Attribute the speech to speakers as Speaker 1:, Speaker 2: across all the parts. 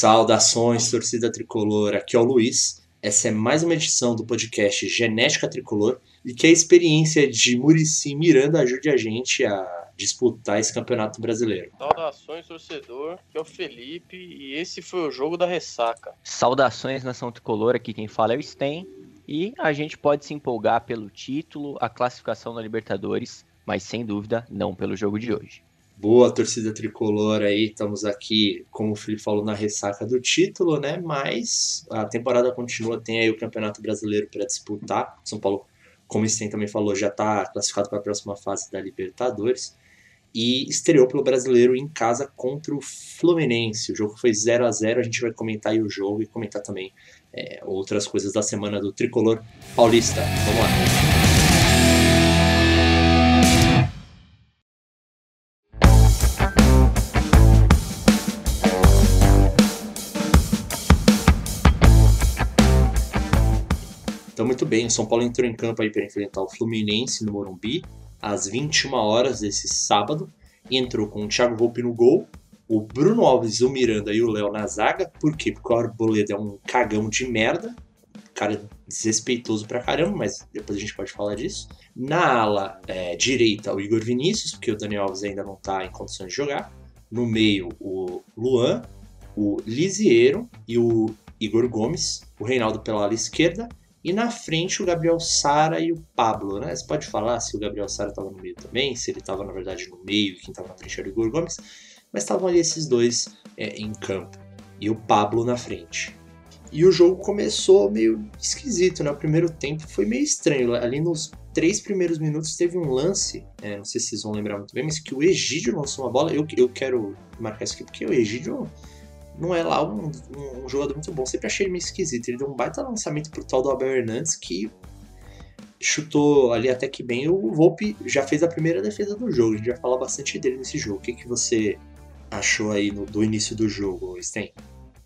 Speaker 1: Saudações, torcida tricolor. Aqui é o Luiz. Essa é mais uma edição do podcast Genética Tricolor e que a experiência de Murici Miranda ajude a gente a disputar esse campeonato brasileiro.
Speaker 2: Saudações, torcedor. Aqui é o Felipe e esse foi o jogo da ressaca.
Speaker 3: Saudações, nação tricolor. Aqui quem fala é o Sten. E a gente pode se empolgar pelo título, a classificação na Libertadores, mas sem dúvida não pelo jogo de hoje.
Speaker 1: Boa torcida tricolor aí, estamos aqui, como o Felipe falou, na ressaca do título, né? Mas a temporada continua, tem aí o Campeonato Brasileiro para disputar. São Paulo, como o Sten também falou, já está classificado para a próxima fase da Libertadores. E estreou pelo brasileiro em casa contra o Fluminense. O jogo foi 0 a 0 A gente vai comentar aí o jogo e comentar também é, outras coisas da semana do tricolor paulista. Vamos lá. Bem, o São Paulo entrou em campo aí para enfrentar o Fluminense no Morumbi, às 21 horas desse sábado. Entrou com o Thiago Volpe no gol, o Bruno Alves, o Miranda e o Léo na zaga. Por quê? Porque o Arboleda é um cagão de merda. Cara desrespeitoso pra caramba, mas depois a gente pode falar disso. Na ala é, direita, o Igor Vinícius, porque o Daniel Alves ainda não tá em condições de jogar. No meio, o Luan, o Lisiero e o Igor Gomes. O Reinaldo pela ala esquerda e na frente o Gabriel Sara e o Pablo, né? Você pode falar se o Gabriel Sara estava no meio também, se ele estava na verdade no meio quem estava na frente era o Igor Gomes, mas estavam ali esses dois é, em campo e o Pablo na frente. E o jogo começou meio esquisito, né? O primeiro tempo foi meio estranho. Ali nos três primeiros minutos teve um lance, é, não sei se vocês vão lembrar muito bem, mas que o Egídio lançou uma bola. Eu, eu quero marcar isso aqui porque o Egídio não é lá um, um, um, jogador muito bom. Sempre achei ele meio esquisito. Ele deu um baita lançamento pro tal do Abel Hernandes que chutou ali até que bem. O Volpe já fez a primeira defesa do jogo. A gente vai falar bastante dele nesse jogo. O que, que você achou aí no, do início do jogo, Sten?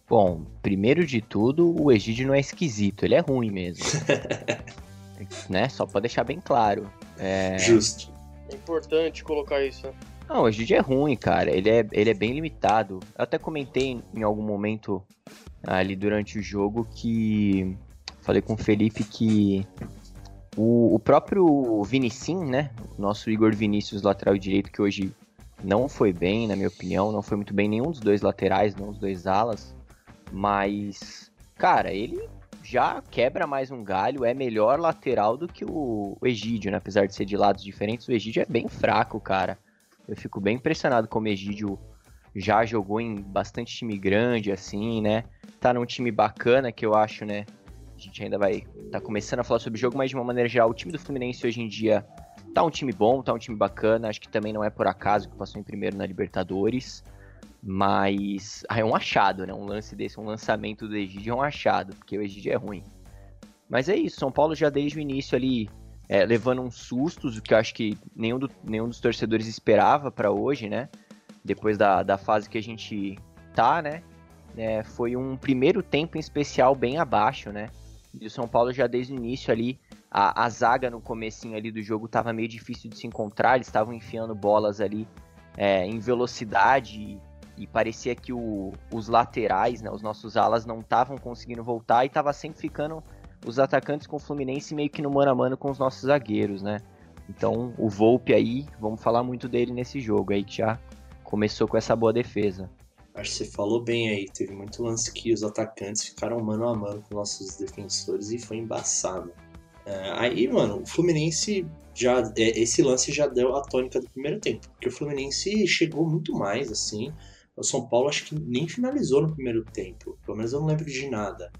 Speaker 3: Bom, primeiro de tudo, o Egídio não é esquisito, ele é ruim mesmo. né? Só pra deixar bem claro.
Speaker 1: É... Justo.
Speaker 2: É importante colocar isso, né?
Speaker 3: Não, o Egídio é ruim, cara. Ele é, ele é bem limitado. Eu até comentei em algum momento ali durante o jogo que. Falei com o Felipe que o, o próprio Vinicim, né? Nosso Igor Vinícius, lateral direito, que hoje não foi bem, na minha opinião. Não foi muito bem nenhum dos dois laterais, nenhum dos dois alas. Mas, cara, ele já quebra mais um galho, é melhor lateral do que o, o Egídio, né? Apesar de ser de lados diferentes, o Egídio é bem fraco, cara. Eu fico bem impressionado como o Egídio já jogou em bastante time grande, assim, né? Tá num time bacana que eu acho, né? A gente ainda vai tá começando a falar sobre o jogo, mas de uma maneira geral, o time do Fluminense hoje em dia tá um time bom, tá um time bacana. Acho que também não é por acaso que passou em primeiro na Libertadores. Mas ah, é um achado, né? Um lance desse, um lançamento do Egídio é um achado, porque o Egídio é ruim. Mas é isso, São Paulo já desde o início ali é, levando uns sustos, o que eu acho que nenhum, do, nenhum dos torcedores esperava para hoje, né? Depois da, da fase que a gente tá, né? É, foi um primeiro tempo em especial bem abaixo, né? E o São Paulo já desde o início ali, a, a zaga no comecinho ali do jogo tava meio difícil de se encontrar, eles estavam enfiando bolas ali é, em velocidade e, e parecia que o, os laterais, né, os nossos alas não estavam conseguindo voltar e tava sempre ficando os atacantes com o Fluminense meio que no mano a mano com os nossos zagueiros, né? Então o Volpe aí, vamos falar muito dele nesse jogo aí, que já começou com essa boa defesa.
Speaker 1: Acho que você falou bem aí, teve muito lance que os atacantes ficaram mano a mano com nossos defensores e foi embaçado. É, aí, mano, o Fluminense já. É, esse lance já deu a tônica do primeiro tempo, porque o Fluminense chegou muito mais, assim. O São Paulo acho que nem finalizou no primeiro tempo, pelo menos eu não lembro de nada.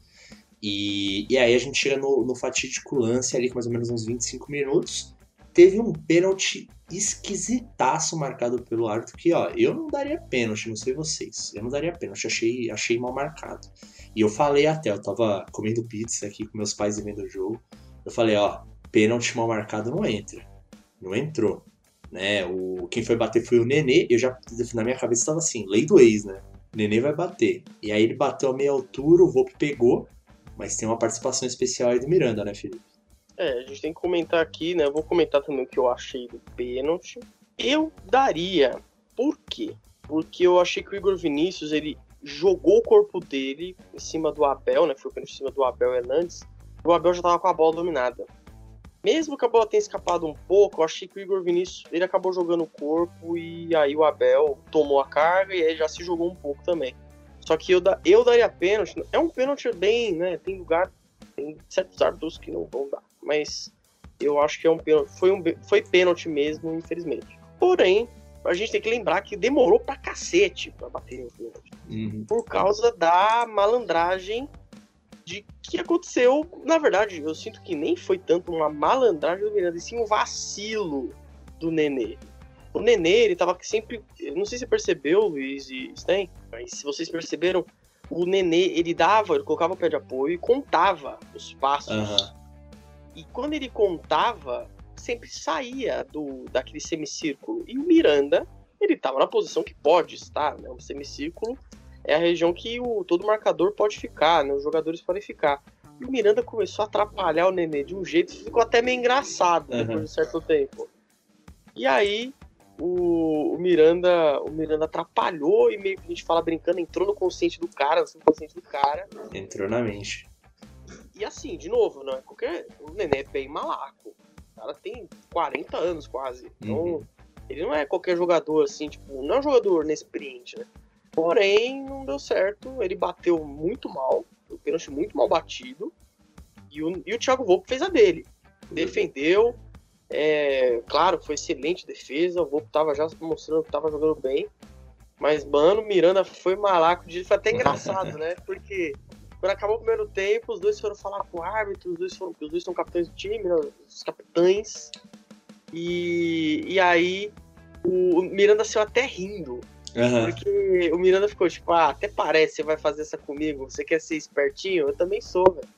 Speaker 1: E, e aí a gente chega no, no fatídico lance ali com mais ou menos uns 25 minutos. Teve um pênalti esquisitaço marcado pelo árbitro que, ó, eu não daria pênalti, não sei vocês. Eu não daria pênalti, achei, achei mal marcado. E eu falei até, eu tava comendo pizza aqui com meus pais e vendo o jogo. Eu falei, ó, pênalti mal marcado não entra. Não entrou. Né? O, quem foi bater foi o Nenê. Eu já, na minha cabeça, estava assim, lei do ex, né? Nenê vai bater. E aí ele bateu a meia altura, o Volpe pegou. Mas tem uma participação especial aí do Miranda, né, Felipe?
Speaker 2: É, a gente tem que comentar aqui, né? Eu vou comentar também o que eu achei do pênalti. Eu daria. Por quê? Porque eu achei que o Igor Vinícius, ele jogou o corpo dele em cima do Abel, né? Foi em cima do Abel Hernandes. O Abel já tava com a bola dominada. Mesmo que a bola tenha escapado um pouco, eu achei que o Igor Vinícius ele acabou jogando o corpo e aí o Abel tomou a carga e aí já se jogou um pouco também. Só que eu, da, eu daria pênalti. É um pênalti bem, né? Tem lugar, tem certos árbitros que não vão dar. Mas eu acho que é um pênalti. Foi, um, foi pênalti mesmo, infelizmente. Porém, a gente tem que lembrar que demorou pra cacete pra bater o pênalti.
Speaker 1: Uhum.
Speaker 2: Por causa da malandragem de que aconteceu. Na verdade, eu sinto que nem foi tanto uma malandragem do Miranda, e sim um vacilo do Nenê. O Nenê, ele tava sempre. Não sei se você percebeu, Luiz e Sten, mas se vocês perceberam, o Nenê, ele dava, ele colocava o pé de apoio e contava os passos.
Speaker 1: Aham.
Speaker 2: E quando ele contava, sempre saía do daquele semicírculo. E o Miranda, ele estava na posição que pode estar, né? O semicírculo é a região que o, todo marcador pode ficar, né? Os jogadores podem ficar. E o Miranda começou a atrapalhar o Nenê de um jeito que ficou até meio engraçado
Speaker 1: Uhum.
Speaker 2: depois de um certo tempo. E aí o, o Miranda o Miranda atrapalhou e meio que a gente fala brincando, entrou no consciente do cara, no subconsciente do cara.
Speaker 1: Entrou na mente.
Speaker 2: E assim, de novo, não é qualquer. O Nenê é bem malaco. O cara tem 40 anos quase. Então,
Speaker 1: Uhum.
Speaker 2: ele não é qualquer jogador assim, tipo, não é um jogador inexperiente, né? Porém, não deu certo. Ele bateu muito mal. O pênalti muito mal batido. E o, e o Thiago Volpe fez a dele. Defendeu. É, claro, foi excelente defesa. O Volpe tava já mostrando que tava jogando bem. Mas, mano, o Miranda foi malaco. de- Foi até engraçado, né? Porque quando acabou o primeiro tempo, os dois foram falar com o árbitro, os dois, foram, os dois são capitães do time, né, os capitães. E, e aí o Miranda saiu até rindo.
Speaker 1: Aham.
Speaker 2: Porque o Miranda ficou tipo, ah, até parece você vai fazer essa comigo. Você quer ser espertinho? Eu também sou, velho.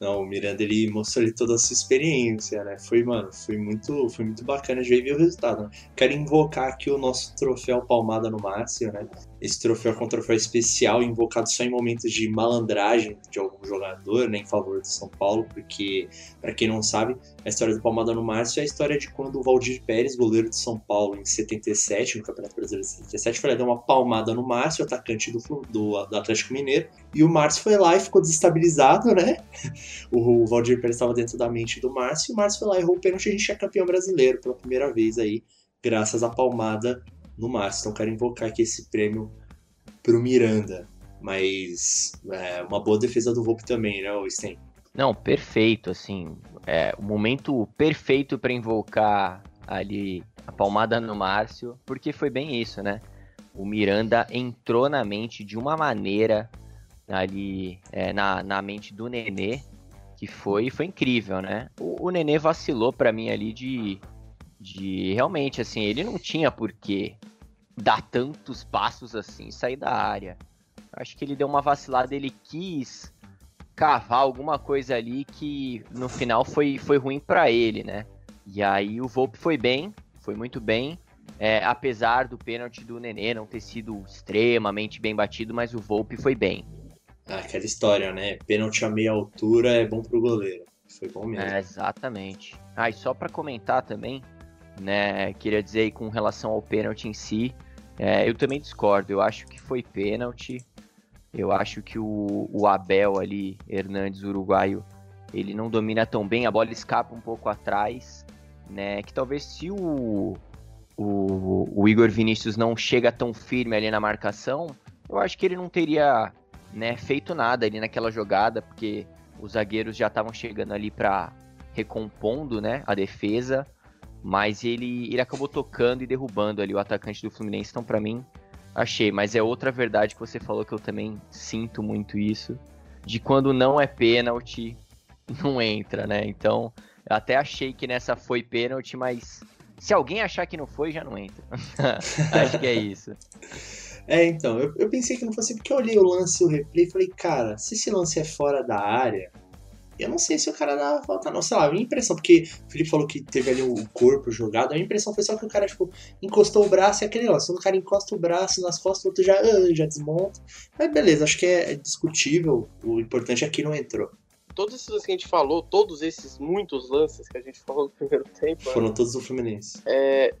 Speaker 1: Não, o Miranda ele mostrou ali toda a sua experiência, né? Foi, mano, foi muito, foi muito bacana e ver o resultado. Né? Quero invocar aqui o nosso troféu Palmada no Márcio, né? Esse troféu é um troféu especial, invocado só em momentos de malandragem de algum jogador, né? Em favor do São Paulo, porque, pra quem não sabe, a história do Palmada no Márcio é a história de quando o Valdir Pérez, goleiro de São Paulo, em 77, no Campeonato Brasileiro de 77, foi lá dar uma palmada no Márcio, atacante do, do, do Atlético Mineiro, e o Márcio foi lá e ficou desestabilizado, né? O Valdir Pérez estava dentro da mente do Márcio, e o Márcio foi lá e errou o pênalti e a gente é campeão brasileiro pela primeira vez aí, graças à palmada no Márcio. Então quero invocar aqui esse prêmio pro Miranda. Mas é, uma boa defesa do Volpe também, né, Sten?
Speaker 3: Não, perfeito, assim, é o momento perfeito pra invocar ali a palmada no Márcio, porque foi bem isso, né? O Miranda entrou na mente de uma maneira ali é, na, na mente do Nenê que foi foi incrível, né? O, o Nenê vacilou pra mim ali de de realmente assim, ele não tinha por que dar tantos passos assim e sair da área. Acho que ele deu uma vacilada, ele quis cavar alguma coisa ali que no final foi, foi ruim pra ele, né? E aí o Volpe foi bem, foi muito bem, é, apesar do pênalti do Nenê não ter sido extremamente bem batido, mas o Volpe foi bem.
Speaker 1: Ah, aquela história, né? Pênalti a meia altura é bom pro goleiro. Foi bom mesmo.
Speaker 3: É, exatamente. Ah, e só pra comentar também, né, queria dizer aí com relação ao pênalti em si, é, eu também discordo, eu acho que foi pênalti, eu acho que o, o Abel ali, Hernandes, uruguaio, ele não domina tão bem, a bola escapa um pouco atrás, né? Que talvez se o, o, o Igor Vinícius não chega tão firme ali na marcação, eu acho que ele não teria né, feito nada ali naquela jogada, porque os zagueiros já estavam chegando ali para recompondo né, a defesa, mas ele, ele acabou tocando e derrubando ali o atacante do Fluminense, então para mim achei, mas é outra verdade que você falou que eu também sinto muito isso, de quando não é pênalti, não entra, né? Então, até achei que nessa foi pênalti, mas se alguém achar que não foi, já não entra. Acho que é isso.
Speaker 1: É, então, eu, eu pensei que não fosse porque eu olhei o lance, o replay e falei, cara, se esse lance é fora da área, eu não sei se o cara dá falta, não. Sei lá, a minha impressão, porque o Felipe falou que teve ali o corpo jogado, a minha impressão foi só que o cara, tipo, encostou o braço e aquele negócio. Quando o cara encosta o braço nas costas, o outro já, ah, já desmonta. Mas beleza, acho que é, é discutível. O importante é que não entrou.
Speaker 2: Todos esses lances que a gente falou, todos esses muitos lances que a gente falou no primeiro tempo, né,
Speaker 1: Foram todos do Fluminense.
Speaker 2: é,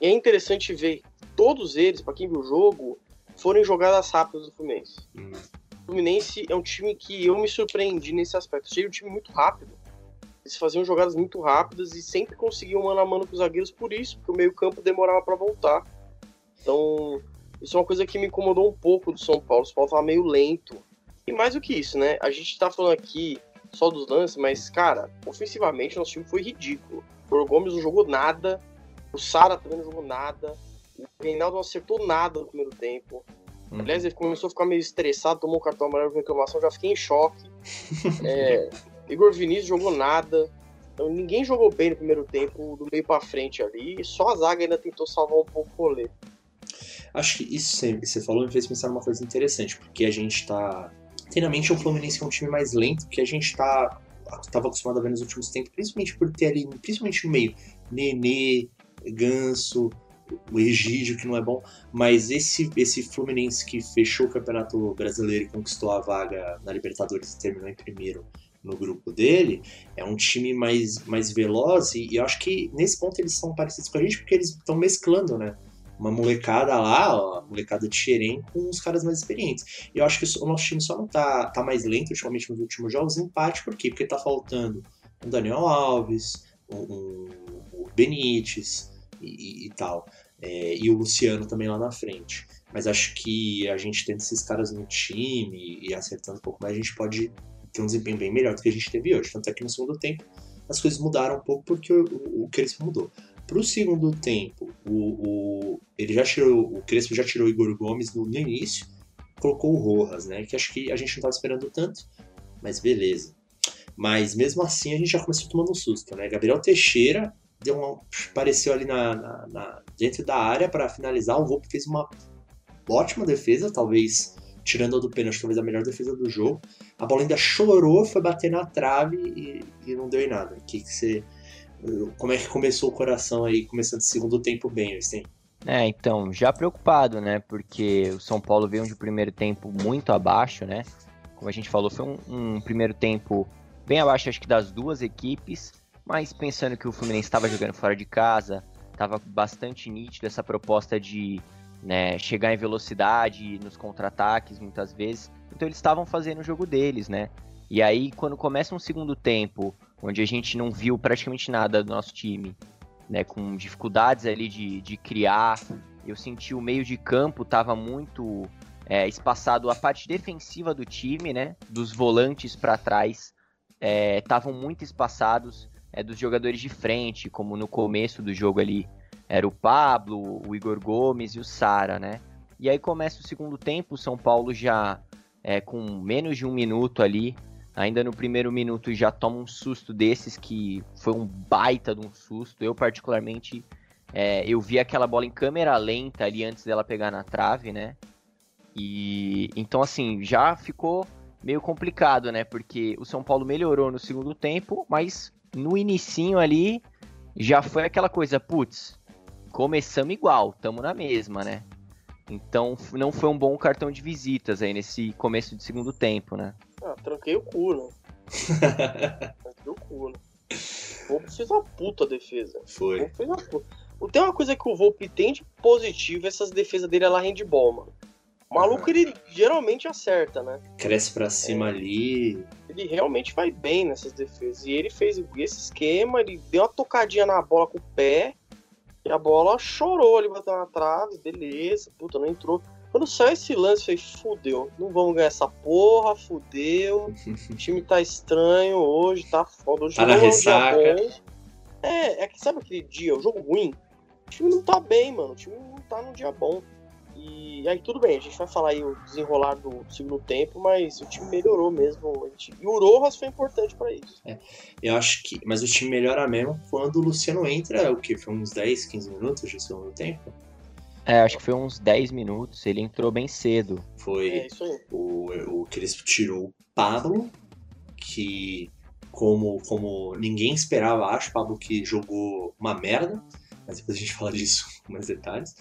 Speaker 2: é interessante ver todos eles, pra quem viu o jogo, forem jogadas rápidas do Fluminense.
Speaker 1: Hum.
Speaker 2: Fluminense é um time que eu me surpreendi nesse aspecto. Achei um time muito rápido. Eles faziam jogadas muito rápidas e sempre conseguiam mano a mano com os zagueiros por isso, porque o meio-campo demorava para voltar. Então, isso é uma coisa que me incomodou um pouco do São Paulo. O São Paulo tava meio lento. E mais do que isso, né? A gente tá falando aqui só dos lances, mas, cara, ofensivamente nosso time foi ridículo. O Gomes não jogou nada, o Sara também não jogou nada, o Reinaldo não acertou nada no primeiro tempo.
Speaker 3: Uhum.
Speaker 2: Aliás, ele começou a ficar meio estressado, tomou um cartão amarelo de reclamação, já fiquei em choque. É, Igor Vinícius jogou nada. Então, ninguém jogou bem no primeiro tempo, do meio para frente ali. Só a zaga ainda tentou salvar um pouco o rolê.
Speaker 1: Acho que isso que você falou me fez pensar numa coisa interessante, porque a gente tá. Tem na mente o Fluminense é um time mais lento, que a gente tá. Tava acostumado a ver nos últimos tempos, principalmente por ter ali, principalmente no meio, Nenê, Ganso, o Egídio, que não é bom, mas esse, esse Fluminense que fechou o Campeonato Brasileiro e conquistou a vaga na Libertadores e terminou em primeiro no grupo dele, é um time mais, mais veloz e, eu acho que nesse ponto eles são parecidos com a gente porque eles estão mesclando, né? Uma molecada lá, ó, molecada de Xerém com os caras mais experientes. E eu acho que o nosso time só não tá, tá mais lento ultimamente nos últimos jogos, em parte por quê? Porque tá faltando um Daniel Alves, um, o Benítez, e, e tal. É, e o Luciano também lá na frente. Mas acho que a gente tendo esses caras no time e acertando um pouco mais, a gente pode ter um desempenho bem melhor do que a gente teve hoje. Tanto é que no segundo tempo as coisas mudaram um pouco porque o, o, Crespo mudou. Para o segundo tempo, o, o, ele já tirou, o Crespo já tirou o Igor Gomes no, no início, colocou o Rojas, né? Que acho que a gente não estava esperando tanto, mas beleza. Mas mesmo assim a gente já começou tomando um susto, né? Gabriel Teixeira deu uma, apareceu ali na, na, na dentro da área para finalizar. O Volpe fez uma ótima defesa, talvez tirando a do pênalti, talvez a melhor defesa do jogo. A bola ainda chorou, foi bater na trave e, e não deu em nada. Que que você, como é que começou o coração aí, começando o segundo tempo bem, Einstein?
Speaker 3: É, então, já preocupado, né? Porque o São Paulo veio de primeiro tempo muito abaixo, né? Como a gente falou, foi um, um primeiro tempo bem abaixo, acho que das duas equipes. Mas pensando que o Fluminense estava jogando fora de casa, estava bastante nítido essa proposta de né, chegar em velocidade nos contra-ataques muitas vezes. Então eles estavam fazendo o jogo deles, né? E aí, quando começa um segundo tempo, onde a gente não viu praticamente nada do nosso time, né, com dificuldades ali de, de criar, eu senti o meio de campo estava muito é, espaçado, a parte defensiva do time, né, dos volantes para trás, estavam é, muito espaçados é, dos jogadores de frente, como no começo do jogo ali era o Pablo, o Igor Gomes e o Sara, né? E aí começa o segundo tempo, o São Paulo já é, com menos de um minuto ali, ainda no primeiro minuto já toma um susto desses que foi um baita de um susto. Eu particularmente é, eu vi aquela bola em câmera lenta ali antes dela pegar na trave, né? E então assim já ficou meio complicado, né? Porque o São Paulo melhorou no segundo tempo, mas no inicinho ali já foi aquela coisa, putz, começamos igual, tamo na mesma, né? Então não foi um bom cartão de visitas aí nesse começo de segundo tempo, né?
Speaker 2: Ah, tranquei o cu, né? tranquei o cu, né? O Volpe fez uma puta defesa.
Speaker 1: Foi.
Speaker 2: Volpe fez uma puta. Tem uma coisa que o Volpe tem de positivo, essas defesas dele é lá handball, mano. O maluco, ele geralmente acerta, né?
Speaker 1: Cresce pra cima é. ali.
Speaker 2: Ele realmente vai bem nessas defesas. E ele fez esse esquema, ele deu uma tocadinha na bola com o pé. E a bola chorou, ele bateu na trave, beleza, puta, não entrou. Quando saiu esse lance, eu falei, fudeu, não vamos ganhar essa porra, fudeu. o time tá estranho hoje, tá foda. Hoje
Speaker 1: tá na ressaca.
Speaker 2: É, dia bom. É, é que sabe aquele dia, o jogo ruim? O time não tá bem, mano. O time não tá num dia bom. E aí tudo bem, a gente vai falar aí o desenrolar do segundo tempo, mas o time melhorou mesmo. Gente... E o Rojas foi importante para isso.
Speaker 1: É, eu acho que. Mas o time melhora mesmo quando o Luciano entra, o que? Foi uns 10, 15 minutos de segundo tempo?
Speaker 3: É, acho que foi uns 10 minutos, ele entrou bem cedo.
Speaker 1: Foi
Speaker 2: é,
Speaker 1: o, o que eles tirou o Pablo, que como, como ninguém esperava, acho, Pablo que jogou uma merda mas depois a gente fala disso com mais detalhes.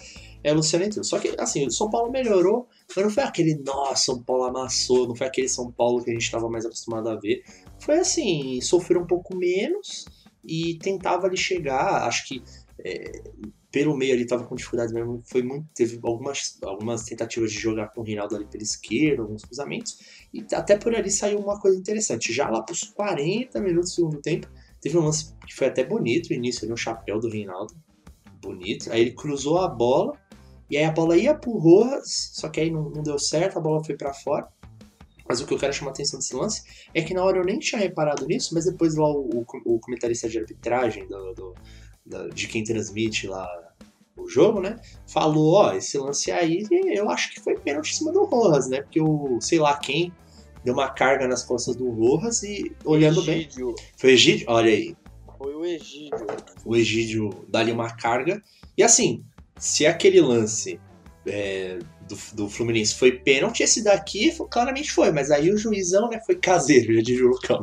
Speaker 1: É o Luciano entrou. Só que, assim, o São Paulo melhorou, mas não foi aquele, nossa, São Paulo amassou, não foi aquele São Paulo que a gente estava mais acostumado a ver. Foi assim, sofreu um pouco menos e tentava ali chegar, acho que. É, pelo meio ali tava com dificuldades mesmo. Foi muito, teve algumas, algumas tentativas de jogar com o Reinaldo ali pela esquerda, alguns cruzamentos. E até por ali saiu uma coisa interessante. Já lá pros 40 minutos do segundo tempo, teve um lance que foi até bonito o início ali, um chapéu do Reinaldo. Bonito. Aí ele cruzou a bola. E aí a bola ia pro Rojas, só que aí não, não deu certo, a bola foi para fora. Mas o que eu quero chamar a atenção desse lance é que na hora eu nem tinha reparado nisso, mas depois lá o, o, o comentarista de arbitragem do, do, da, de quem transmite lá o jogo, né? Falou, ó, esse lance aí eu acho que foi pênalti em cima do Rojas, né? Porque o, sei lá quem, deu uma carga nas costas do Rojas e olhando Egídio. bem. Foi Egídio? Olha aí.
Speaker 2: Foi o Egídio.
Speaker 1: O Egídio dá-lhe uma carga. E assim, se aquele lance é, do, do Fluminense foi pênalti, esse daqui claramente foi, mas aí o juizão, né, foi caseiro, já diz o Lucão.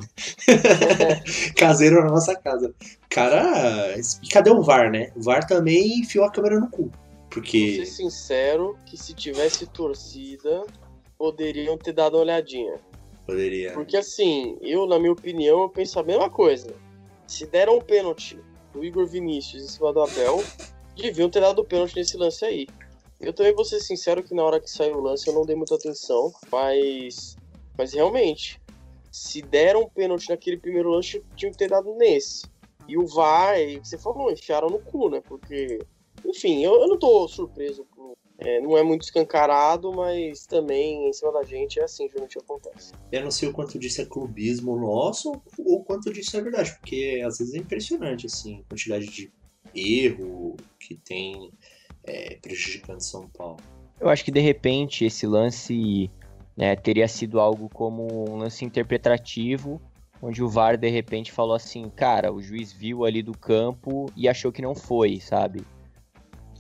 Speaker 1: caseiro na nossa casa. Cara, e cadê o VAR, né? O VAR também enfiou a câmera no cu. Porque.
Speaker 2: Vou ser sincero que se tivesse torcida, poderiam ter dado uma olhadinha.
Speaker 1: Poderia.
Speaker 2: Porque assim, eu, na minha opinião, eu penso a mesma coisa. Se deram um pênalti do Igor Vinícius em cima do Abel, deviam ter dado o pênalti nesse lance aí. Eu também vou ser sincero que na hora que saiu o lance eu não dei muita atenção, mas. Mas realmente, se deram um pênalti naquele primeiro lance, tinham que ter dado nesse. E o VAR, você falou, enfiaram no cu, né? Porque. Enfim, eu, eu não tô surpreso. É, não é muito escancarado, mas também em cima da gente é assim, geralmente acontece.
Speaker 1: Eu não sei o quanto disso é clubismo nosso ou o quanto disso é verdade, porque às vezes é impressionante, assim, a quantidade de erro que tem é, prejudicando São Paulo.
Speaker 3: Eu acho que de repente esse lance né, teria sido algo como um lance interpretativo, onde o VAR de repente falou assim, cara, o juiz viu ali do campo e achou que não foi, sabe?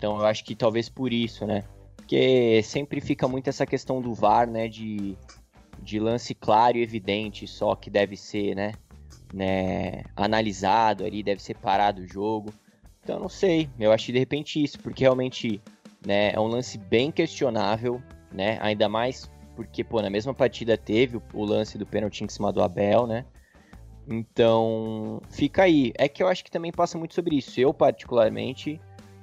Speaker 3: Então eu acho que talvez por isso, né? Porque sempre fica muito essa questão do VAR, né? De, de lance claro e evidente, só que deve ser, né? né analisado ali, deve ser parado o jogo. Então não sei, eu acho de repente isso, porque realmente né, é um lance bem questionável, né? Ainda mais porque, pô, na mesma partida teve o, o lance do pênalti em cima do Abel, né? Então, fica aí. É que eu acho que também passa muito sobre isso. Eu, particularmente,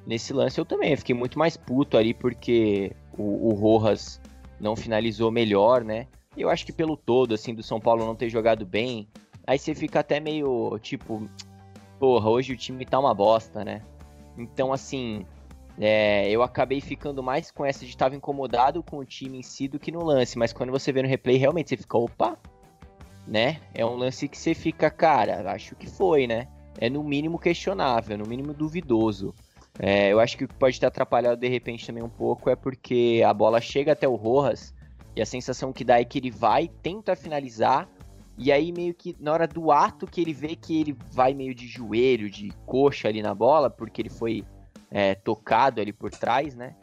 Speaker 3: nesse lance, eu também fiquei muito mais puto ali porque o, o Rojas não finalizou melhor, né? Eu acho que pelo todo, assim, do São Paulo não ter jogado bem, aí você fica até meio, tipo, porra, hoje o time tá uma bosta, né? Então, assim, é, eu acabei ficando mais com essa de estar incomodado com o time em si do que no lance, mas quando você vê no replay, realmente você fica, opa, né? É um lance que você fica, cara, acho que foi, né? É no mínimo questionável, no mínimo duvidoso. É, eu acho que o que pode ter atrapalhado de repente também um pouco é porque a bola chega até o Rojas e a sensação que dá é que ele vai, tenta finalizar, e aí, meio que na hora do ato que ele vê que ele vai meio de joelho, de coxa ali na bola, porque ele foi é, tocado ali por trás, né?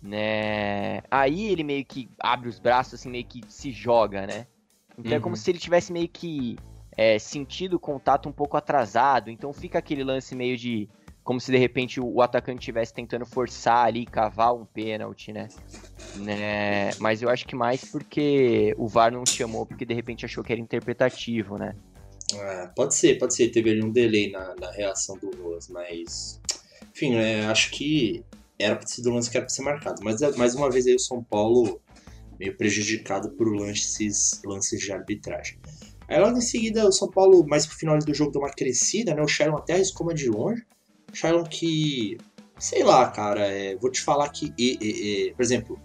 Speaker 3: né? Aí ele meio que abre os braços, assim, meio que se joga, né? Então uhum. é como uhum. se ele tivesse meio que é, sentido o contato um pouco atrasado. Então fica aquele lance meio de como se de repente o, atacante estivesse tentando forçar ali, cavar um pênalti, né? né? Mas eu acho que mais porque o VAR não chamou, porque de repente achou que era interpretativo, né?
Speaker 1: É, pode ser, pode ser. Teve ali um delay na, na reação do Ruas, mas. Enfim, é, acho que era para ser um lance que era para ser marcado. Mas mais uma vez aí o São Paulo meio prejudicado por lances, lances de arbitragem. Aí logo em seguida o São Paulo, mais pro final do jogo, deu uma crescida, né? O Sharon até arriscou de longe. Shailon que, sei lá, cara, é, vou te falar que, e, e, e, por exemplo,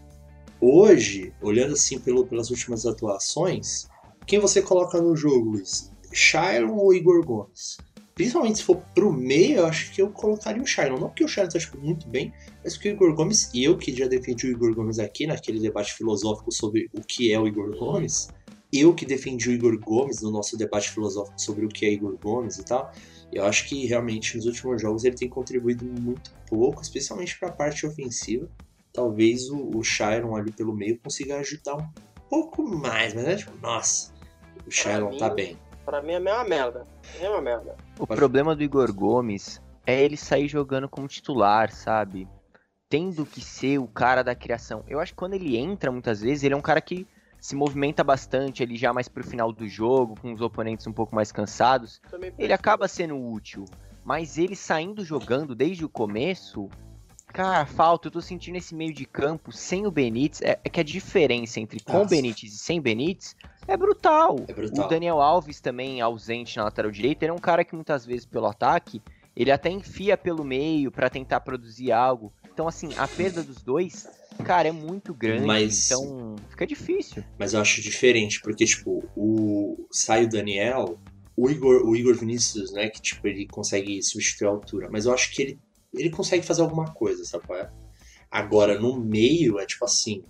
Speaker 1: hoje, olhando assim pelo, pelas últimas atuações, quem você coloca no jogo, Luiz? Shailon ou Igor Gomes? Principalmente se for pro meio, eu acho que eu colocaria o Shailon. Não porque o Shailon tá tipo, muito bem, mas porque o Igor Gomes, e eu que já defendi o Igor Gomes aqui naquele debate filosófico sobre o que é o Igor Gomes, eu que defendi o Igor Gomes no nosso debate filosófico sobre o que é Igor Gomes e tal, eu acho que realmente nos últimos jogos ele tem contribuído muito pouco, especialmente para a parte ofensiva. Talvez o, o Chiron ali pelo meio consiga ajudar um pouco mais, mas é tipo, nossa, o Chiron tá bem.
Speaker 2: Pra mim é a mesma merda. É uma merda.
Speaker 3: O Pode... problema do Igor Gomes é ele sair jogando como titular, sabe? Tendo que ser o cara da criação. Eu acho que quando ele entra, muitas vezes, ele é um cara que se movimenta bastante ali já mais pro final do jogo, com os oponentes um pouco mais cansados, ele acaba sendo útil. Mas ele saindo jogando desde o começo, Cara, falta, eu tô sentindo esse meio de campo sem o Benítez. É, é que a diferença entre com
Speaker 1: Nossa.
Speaker 3: Benítez e sem Benítez é brutal.
Speaker 1: É brutal.
Speaker 3: O Daniel Alves também ausente na lateral direita, ele é um cara que muitas vezes pelo ataque, ele até enfia pelo meio pra tentar produzir algo. Então, assim, a perda dos dois, cara, é muito grande.
Speaker 1: Mas-
Speaker 3: Então, fica difícil.
Speaker 1: Mas eu acho diferente, porque, tipo, o sai o Daniel, o Igor, o Igor Vinícius, né, que, tipo, ele consegue substituir a altura, mas eu acho que ele, ele consegue fazer alguma coisa, sabe é? Agora, no meio, é tipo assim,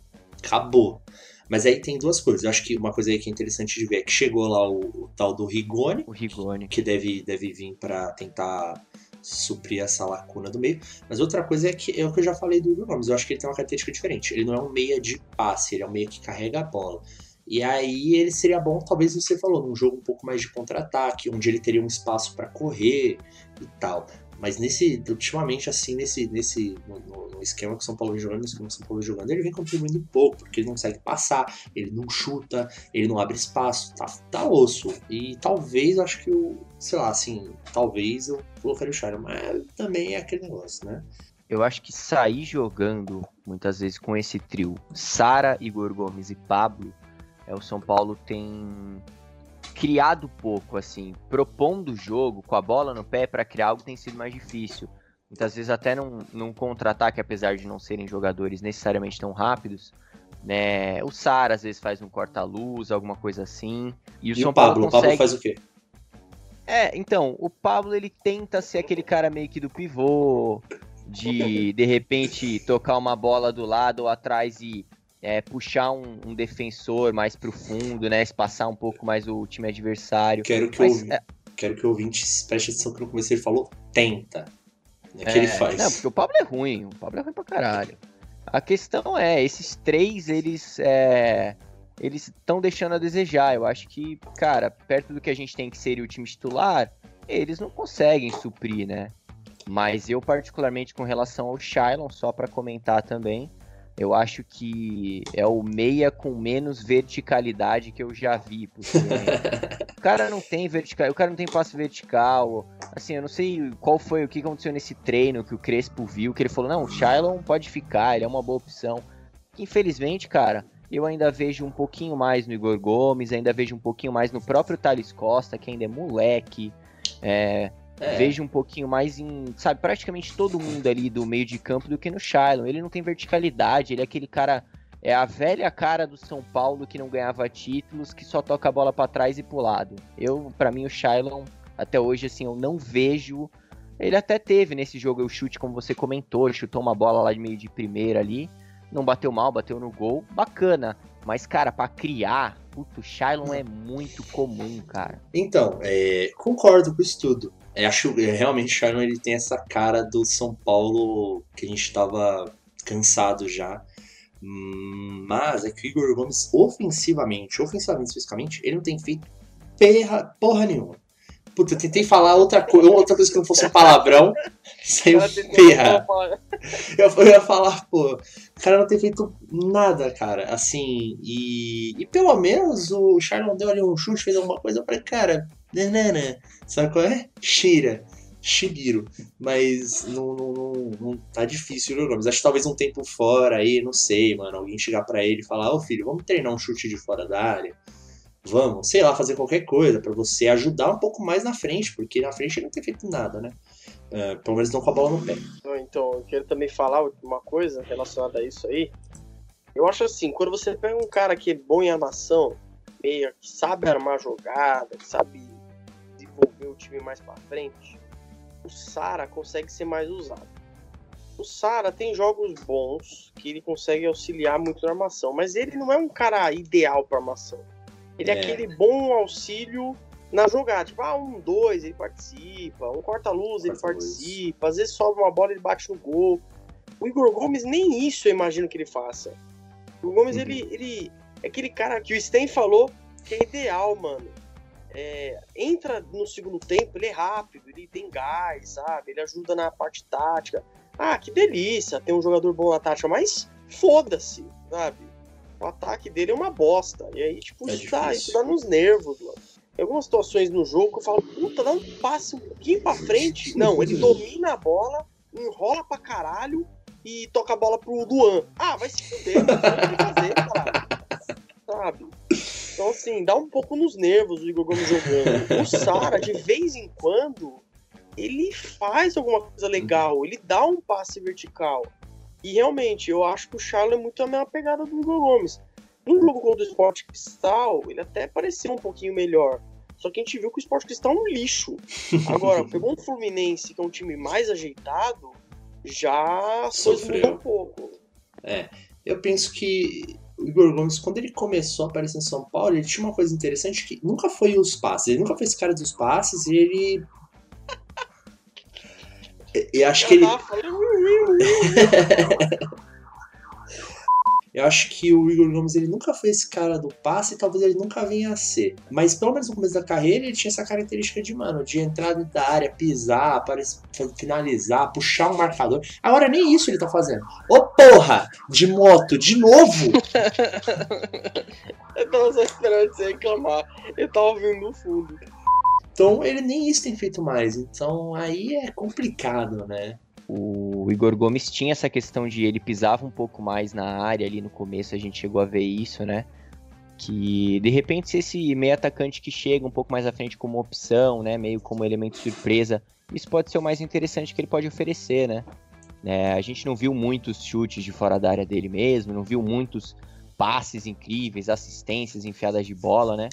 Speaker 1: acabou. Mas aí tem duas coisas. Eu acho que uma coisa aí que é interessante de ver é que chegou lá o, o tal do Rigoni,
Speaker 3: O Rigoni.
Speaker 1: que deve, deve vir pra tentar suprir essa lacuna do meio. Mas outra coisa é que é o que eu já falei do Igor Gomes. Eu acho que ele tem uma característica diferente. Ele não é um meia de passe, ele é um meia que carrega a bola. E aí ele seria bom, talvez você falou, num jogo um pouco mais de contra-ataque, onde ele teria um espaço pra correr e tal. Mas nesse, ultimamente, assim, nesse, nesse no, no- esquema que o São Paulo vem jogando, no esquema que o São Paulo vem jogando, ele vem contribuindo pouco, porque ele não consegue passar, ele não chuta, ele não abre espaço, tá, tá osso. E talvez, acho que o, sei lá, assim, talvez eu colocaria o Sharon, mas também é aquele negócio, né?
Speaker 3: Eu acho que sair jogando, muitas vezes, com esse trio, Sara, Igor Gomes e Pablo, é o São Paulo tem criado pouco, assim, propondo o jogo com a bola no pé pra criar algo tem sido mais difícil. Muitas vezes até num, num contra-ataque, apesar de não serem jogadores necessariamente tão rápidos, né? O Sara às vezes faz um corta-luz, alguma coisa assim. E o
Speaker 1: E
Speaker 3: São
Speaker 1: o Pablo,
Speaker 3: Paulo
Speaker 1: o Pablo
Speaker 3: consegue...
Speaker 1: faz o quê?
Speaker 3: É, então, o Pablo ele tenta ser aquele cara meio que do pivô, de de repente tocar uma bola do lado ou atrás e é, puxar um, um defensor mais pro fundo, né? Espaçar um pouco mais o time adversário.
Speaker 1: Quero que,
Speaker 3: Mas,
Speaker 1: o,
Speaker 3: é,
Speaker 1: quero que o ouvinte preste atenção que no começo ele falou tenta. É que ele
Speaker 3: é,
Speaker 1: faz.
Speaker 3: Não, porque o Pablo é ruim, o Pablo é ruim pra caralho. A questão é, esses três, eles é, eles estão deixando a desejar. Eu acho que, cara, perto do que a gente tem que ser o time titular, eles não conseguem suprir, né? Mas eu, particularmente, com relação ao Shylon, só pra comentar também, eu acho que é o meia com menos verticalidade que eu já vi. Porque o cara não tem vertical, o cara não tem passe vertical. Assim, eu não sei qual foi o que aconteceu nesse treino que o Crespo viu, que ele falou: não, o Shylon pode ficar, ele é uma boa opção. Infelizmente, cara, eu ainda vejo um pouquinho mais no Igor Gomes, ainda vejo um pouquinho mais no próprio Thales Costa, que ainda é moleque. É,
Speaker 1: É.
Speaker 3: Vejo um pouquinho mais em, sabe, praticamente todo mundo ali do meio de campo do que no Shylon. Ele não tem verticalidade, ele é aquele cara. É a velha cara do São Paulo que não ganhava títulos, que só toca a bola pra trás e pro lado. Eu, para mim, o Shylon, até hoje, assim, eu não vejo. Ele até teve nesse jogo o chute, como você comentou, chutou uma bola lá de meio de primeira ali. Não bateu mal, bateu no gol. Bacana. Mas, cara, pra criar, puto, o Shylon é muito comum, cara.
Speaker 1: Então, é, concordo com isso tudo. É, acho é, realmente o Sharon ele tem essa cara do São Paulo que a gente tava cansado já. Hum, Mas é que o Igor Gomes, ofensivamente, ofensivamente especificamente, ele não tem feito perra, porra nenhuma. Puta, eu tentei falar outra, co outra coisa que não fosse um palavrão, saiu ferra. Eu, eu ia falar, pô, o cara não tem feito nada, cara. Assim, e, e pelo menos o Charlon deu ali um chute, fez alguma coisa. Eu falei, cara, nanana, sabe qual é? Shira, Shibiro. Mas não, não, não, não tá difícil o Gomes. Acho que talvez um tempo fora aí, não sei, mano. Alguém chegar pra ele e falar, ô filho, vamos treinar um chute de fora da área. Vamos, sei lá, fazer qualquer coisa pra você ajudar um pouco mais na frente, porque na frente ele não tem feito nada, né? É, pelo menos não com a bola no pé.
Speaker 2: Então, eu quero também falar uma coisa relacionada a isso aí. Eu acho assim, quando você pega um cara que é bom em armação, meio que sabe armar jogada, que sabe desenvolver o time mais pra frente, o Sara consegue ser mais usado. O Sara tem jogos bons que ele consegue auxiliar muito na armação, mas ele não é um cara ideal pra armação. Ele é,
Speaker 1: É.
Speaker 2: aquele bom auxílio na jogada. Tipo, ah, um, dois, ele participa. Um corta-luz, ele participa. Às vezes sobra uma bola, ele bate no gol. O Igor Gomes, nem isso eu imagino que ele faça. O Igor Gomes,
Speaker 1: Uhum.
Speaker 2: ele, ele é aquele cara que o Sten falou que é ideal, mano. É, entra no segundo tempo, ele é rápido, ele tem gás, sabe? Ele ajuda na parte tática. Ah, que delícia, tem um jogador bom na tática, mas foda-se, sabe? O ataque dele é uma bosta. E aí, tipo,
Speaker 1: É
Speaker 2: isso, dá, isso dá nos nervos, mano. Tem algumas situações no jogo que eu falo, puta, dá um passe um pouquinho pra frente. Não, ele domina a bola, enrola pra caralho e toca a bola pro Luan. Ah, vai se fuder, não tem fazer, cara. Sabe? Então, assim, dá um pouco nos nervos o Igor Gomes jogando. O Sara, de vez em quando, ele faz alguma coisa legal, ele dá um passe vertical. E realmente, eu acho que o Charles é muito a mesma pegada do Igor Gomes. No jogo contra o Sport Cristal, ele até pareceu um pouquinho melhor. Só que a gente viu que o Sport Cristal é um lixo. Agora, pegou um Fluminense, que é um time mais ajeitado, já
Speaker 1: Sofreu.
Speaker 2: um pouco.
Speaker 1: É, eu penso que o Igor Gomes, quando ele começou a aparecer em São Paulo, ele tinha uma coisa interessante que nunca foi os passes. Ele nunca foi esse cara dos passes e ele. Eu acho que ele. Eu acho que o Igor Gomes ele nunca foi esse cara do passe e talvez ele nunca venha a ser. Mas pelo menos no começo da carreira ele tinha essa característica de, mano, de entrar dentro da área, pisar, aparecer, finalizar, puxar um marcador. Agora nem isso ele tá fazendo. Ô porra! De moto, de novo!
Speaker 2: eu tava só esperando você reclamar. Eu tava ouvindo no fundo.
Speaker 1: Então ele nem isso tem feito mais. Então aí é complicado, né?
Speaker 3: O Igor Gomes tinha essa questão de ele pisava um pouco mais na área ali no começo, a gente chegou a ver isso, né? Que de repente se esse meio atacante que chega um pouco mais à frente como opção, né, meio como elemento surpresa, isso pode ser o mais interessante que ele pode oferecer, né? É, a gente não viu muitos chutes de fora da área dele mesmo, não viu muitos passes incríveis, assistências enfiadas de bola, né?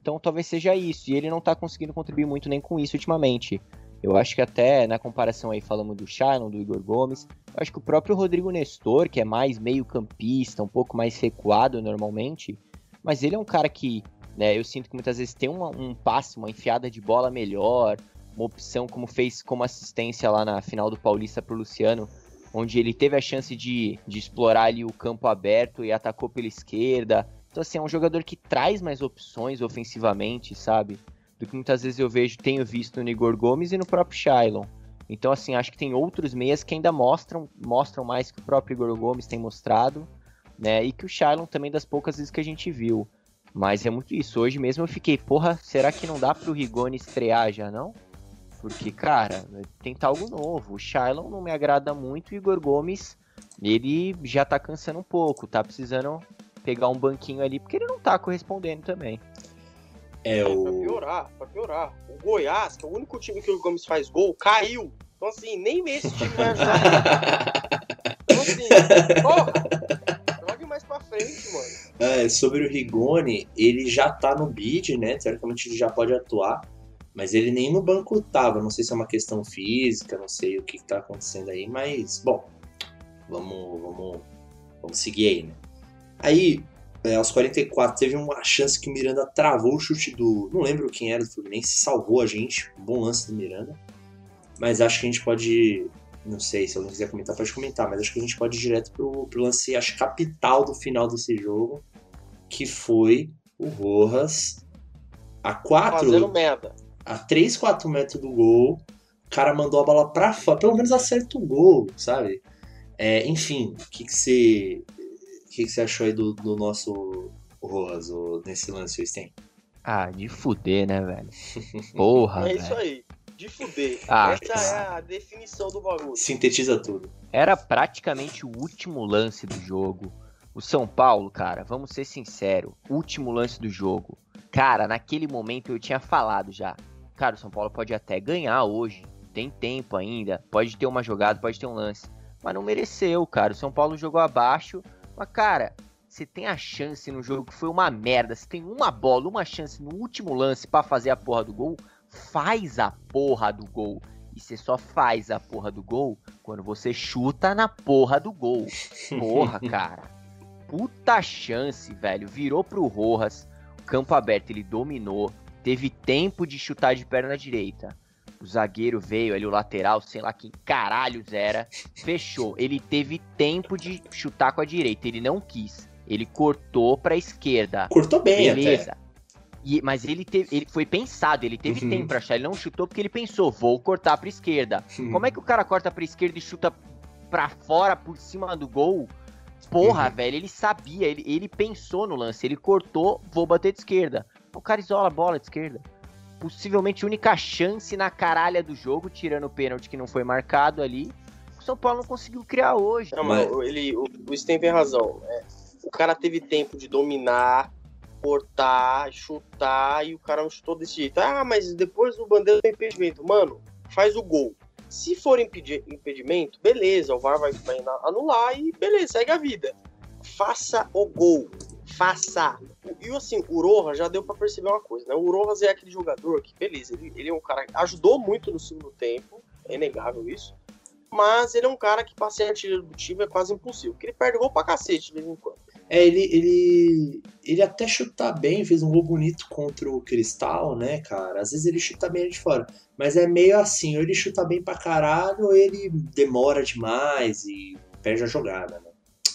Speaker 3: Então talvez seja isso, e ele não tá conseguindo contribuir muito nem com isso ultimamente. Eu acho que até na comparação aí falamos do Shailon, do Igor Gomes, eu acho que o próprio Rodrigo Nestor, que é mais meio campista, um pouco mais recuado normalmente, mas ele é um cara que, né, eu sinto que muitas vezes tem uma, um passe, uma enfiada de bola melhor, uma opção como fez como assistência lá na final do Paulista pro Luciano, onde ele teve a chance de, de explorar ali o campo aberto e atacou pela esquerda. Então assim, é um jogador que traz mais opções ofensivamente, sabe? do que muitas vezes eu vejo, tenho visto no Igor Gomes e no próprio Shailon. Então, assim, acho que tem outros meias que ainda mostram, mostram mais que o próprio Igor Gomes tem mostrado, né? E que o Shailon também das poucas vezes que a gente viu. Mas é muito isso. Hoje mesmo eu fiquei, porra, será que não dá pro Rigoni estrear já, não? Porque, cara, tentar algo novo. O Shailon não me agrada muito o Igor Gomes, ele já tá cansando um pouco, tá precisando pegar um banquinho ali, porque ele não tá correspondendo também.
Speaker 1: É o...
Speaker 2: Pra piorar, pra piorar. O Goiás, que é o único time que o Gomes faz gol, caiu. Então, assim, nem esse time vai ajudar. então, assim, porra, jogue mais pra frente, mano.
Speaker 1: É, sobre o Rigoni, ele já tá no bid, né? Teoricamente ele já pode atuar. Mas ele nem no banco tava. Não sei se é uma questão física, não sei o que, que tá acontecendo aí. Mas, bom, vamos, vamos, vamos seguir aí, né? Aí, é, aos 44, teve uma chance que o Miranda travou o chute do. Não lembro quem era do Fluminense, salvou a gente. Um bom lance do Miranda. Mas acho que a gente pode. Não sei, se alguém quiser comentar, pode comentar. Mas acho que a gente pode ir direto pro, pro lance, acho, capital do final desse jogo. Que foi o Rojas a 4.
Speaker 2: Fazendo merda.
Speaker 1: A 3, 4 metros do gol. O cara mandou a bola pra fora. Pelo menos acerta o gol, sabe? É, enfim, o que, que você que, que, você achou aí do, do nosso Roas nesse lance, Sten?
Speaker 3: Ah, de fuder, né, velho? Porra.
Speaker 2: é
Speaker 3: velho.
Speaker 2: isso aí. De fuder.
Speaker 3: Ah,
Speaker 2: Essa é a definição do bagulho.
Speaker 1: Sintetiza tudo.
Speaker 3: Era praticamente o último lance do jogo. O São Paulo, cara, vamos ser sinceros, último lance do jogo. Cara, naquele momento eu tinha falado já. Cara, o São Paulo pode até ganhar hoje. Tem tempo ainda. Pode ter uma jogada, pode ter um lance. Mas não mereceu, cara. O São Paulo jogou abaixo mas, cara, você tem a chance no jogo que foi uma merda. Você tem uma bola, uma chance no último lance para fazer a porra do gol. Faz a porra do gol. E você só faz a porra do gol quando você chuta na porra do gol. Porra, cara. Puta chance, velho. Virou pro Rojas. Campo aberto, ele dominou. Teve tempo de chutar de perna direita. O zagueiro veio ali, o lateral, sei lá quem caralhos era. Fechou. Ele teve tempo de chutar com a direita. Ele não quis. Ele cortou pra esquerda.
Speaker 1: Cortou bem,
Speaker 3: Beleza. Até. E, mas ele, teve, ele foi pensado, ele teve uhum. tempo pra achar. Ele não chutou porque ele pensou, vou cortar pra esquerda. Uhum. Como é que o cara corta pra esquerda e chuta pra fora, por cima do gol? Porra, uhum. velho, ele sabia, ele, ele pensou no lance. Ele cortou, vou bater de esquerda. O cara isola a bola de esquerda possivelmente única chance na caralha do jogo, tirando o pênalti que não foi marcado ali. o São Paulo não conseguiu criar hoje.
Speaker 2: Não, mas ele, o, o Sten tem razão. É, o cara teve tempo de dominar, cortar, chutar e o cara não chutou desse jeito. Ah, mas depois do bandeira tem impedimento. Mano, faz o gol. Se for impedi impedimento, beleza, o VAR vai, vai anular e beleza, segue a vida. Faça o gol. Faça. E assim, o Rojas já deu para perceber uma coisa, né? O Rojas é aquele jogador que, beleza, ele, ele é um cara que ajudou muito no segundo tempo, é inegável isso. Mas ele é um cara que pra ser artilheiro do time é quase impossível, porque ele perde gol pra cacete de vez em quando.
Speaker 1: É, ele, ele, ele até chuta bem, fez um gol bonito contra o Cristal, né, cara? Às vezes ele chuta bem de fora. Mas é meio assim, ou ele chuta bem pra caralho, ou ele demora demais e perde a jogada, né?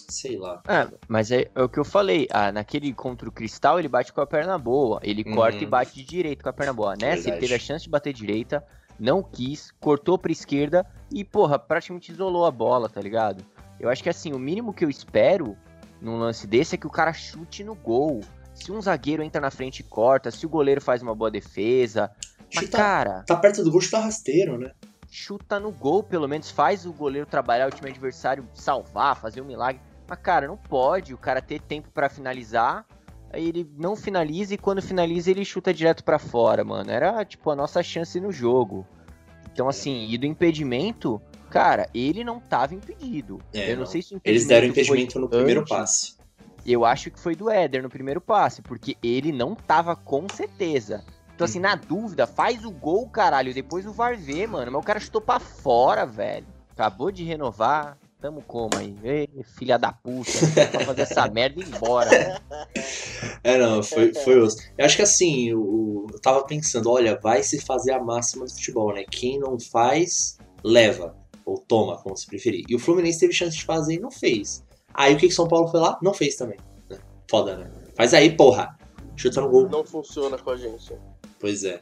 Speaker 1: Sei lá.
Speaker 3: É, mas é, é o que eu falei. Ah, naquele contra o Cristal, ele bate com a perna boa. Ele uhum. corta e bate de direito com a perna boa. Nessa, ele teve a chance de bater direita, não quis, cortou pra esquerda e, porra, praticamente isolou a bola, tá ligado? Eu acho que assim, o mínimo que eu espero num lance desse é que o cara chute no gol. Se um zagueiro entra na frente e corta, se o goleiro faz uma boa defesa. Mas, cara.
Speaker 1: Tá perto do gol, chuta rasteiro, né?
Speaker 3: Chuta no gol, pelo menos faz o goleiro trabalhar o time adversário salvar, fazer um milagre. Mas, cara, não pode o cara ter tempo para finalizar. Aí ele não finaliza e quando finaliza ele chuta direto para fora, mano. Era, tipo, a nossa chance no jogo. Então, assim, e do impedimento, Cara, ele não estava impedido. É, eu não, não, sei se o
Speaker 1: impedimento Eles deram impedimento no primeiro antes. passe.
Speaker 3: Eu acho que foi do Éder no primeiro passe, porque ele não estava com certeza. Então, assim, hum. na dúvida, faz o gol, caralho. Depois o VAR vê, mano. Mas o cara chutou pra fora, velho. Acabou de renovar. Tamo como aí? Ei, filha da puta. pra fazer essa merda e ir embora.
Speaker 1: É, não, foi, foi osso. Eu acho que assim, eu, eu tava pensando, olha, vai se fazer a máxima do futebol, né? Quem não faz, leva ou toma, como se preferir. E o Fluminense teve chance de fazer e não fez. Aí o que que São Paulo foi lá? Não fez também. Né? Foda, né? Faz aí, porra. Chuta no gol.
Speaker 2: Não funciona com a gente.
Speaker 1: Pois é.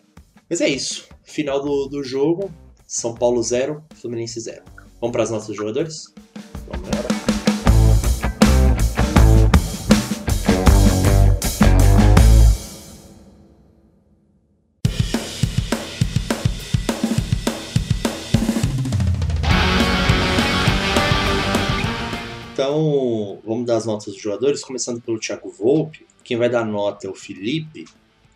Speaker 1: Mas é isso. Final do, do jogo. São Paulo 0, Fluminense 0. Vamos para as nossas jogadores? Então, vamos dar as notas dos jogadores, começando pelo Thiago Volpe. Quem vai dar nota é o Felipe.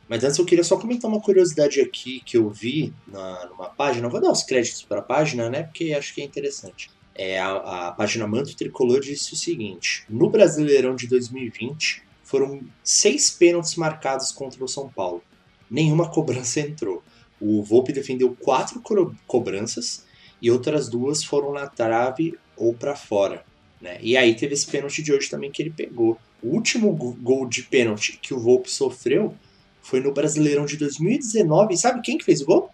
Speaker 1: Mas antes eu queria só comentar uma curiosidade aqui que eu vi na, numa página. Eu vou dar os créditos para a página, né? Porque acho que é interessante. É, a, a página Manto Tricolor disse o seguinte: No Brasileirão de 2020, foram seis pênaltis marcados contra o São Paulo. Nenhuma cobrança entrou. O Volpe defendeu quatro co cobranças e outras duas foram na trave ou para fora. Né? E aí teve esse pênalti de hoje também que ele pegou. O último gol de pênalti que o Volpe sofreu foi no Brasileirão de 2019. E sabe quem que fez o gol?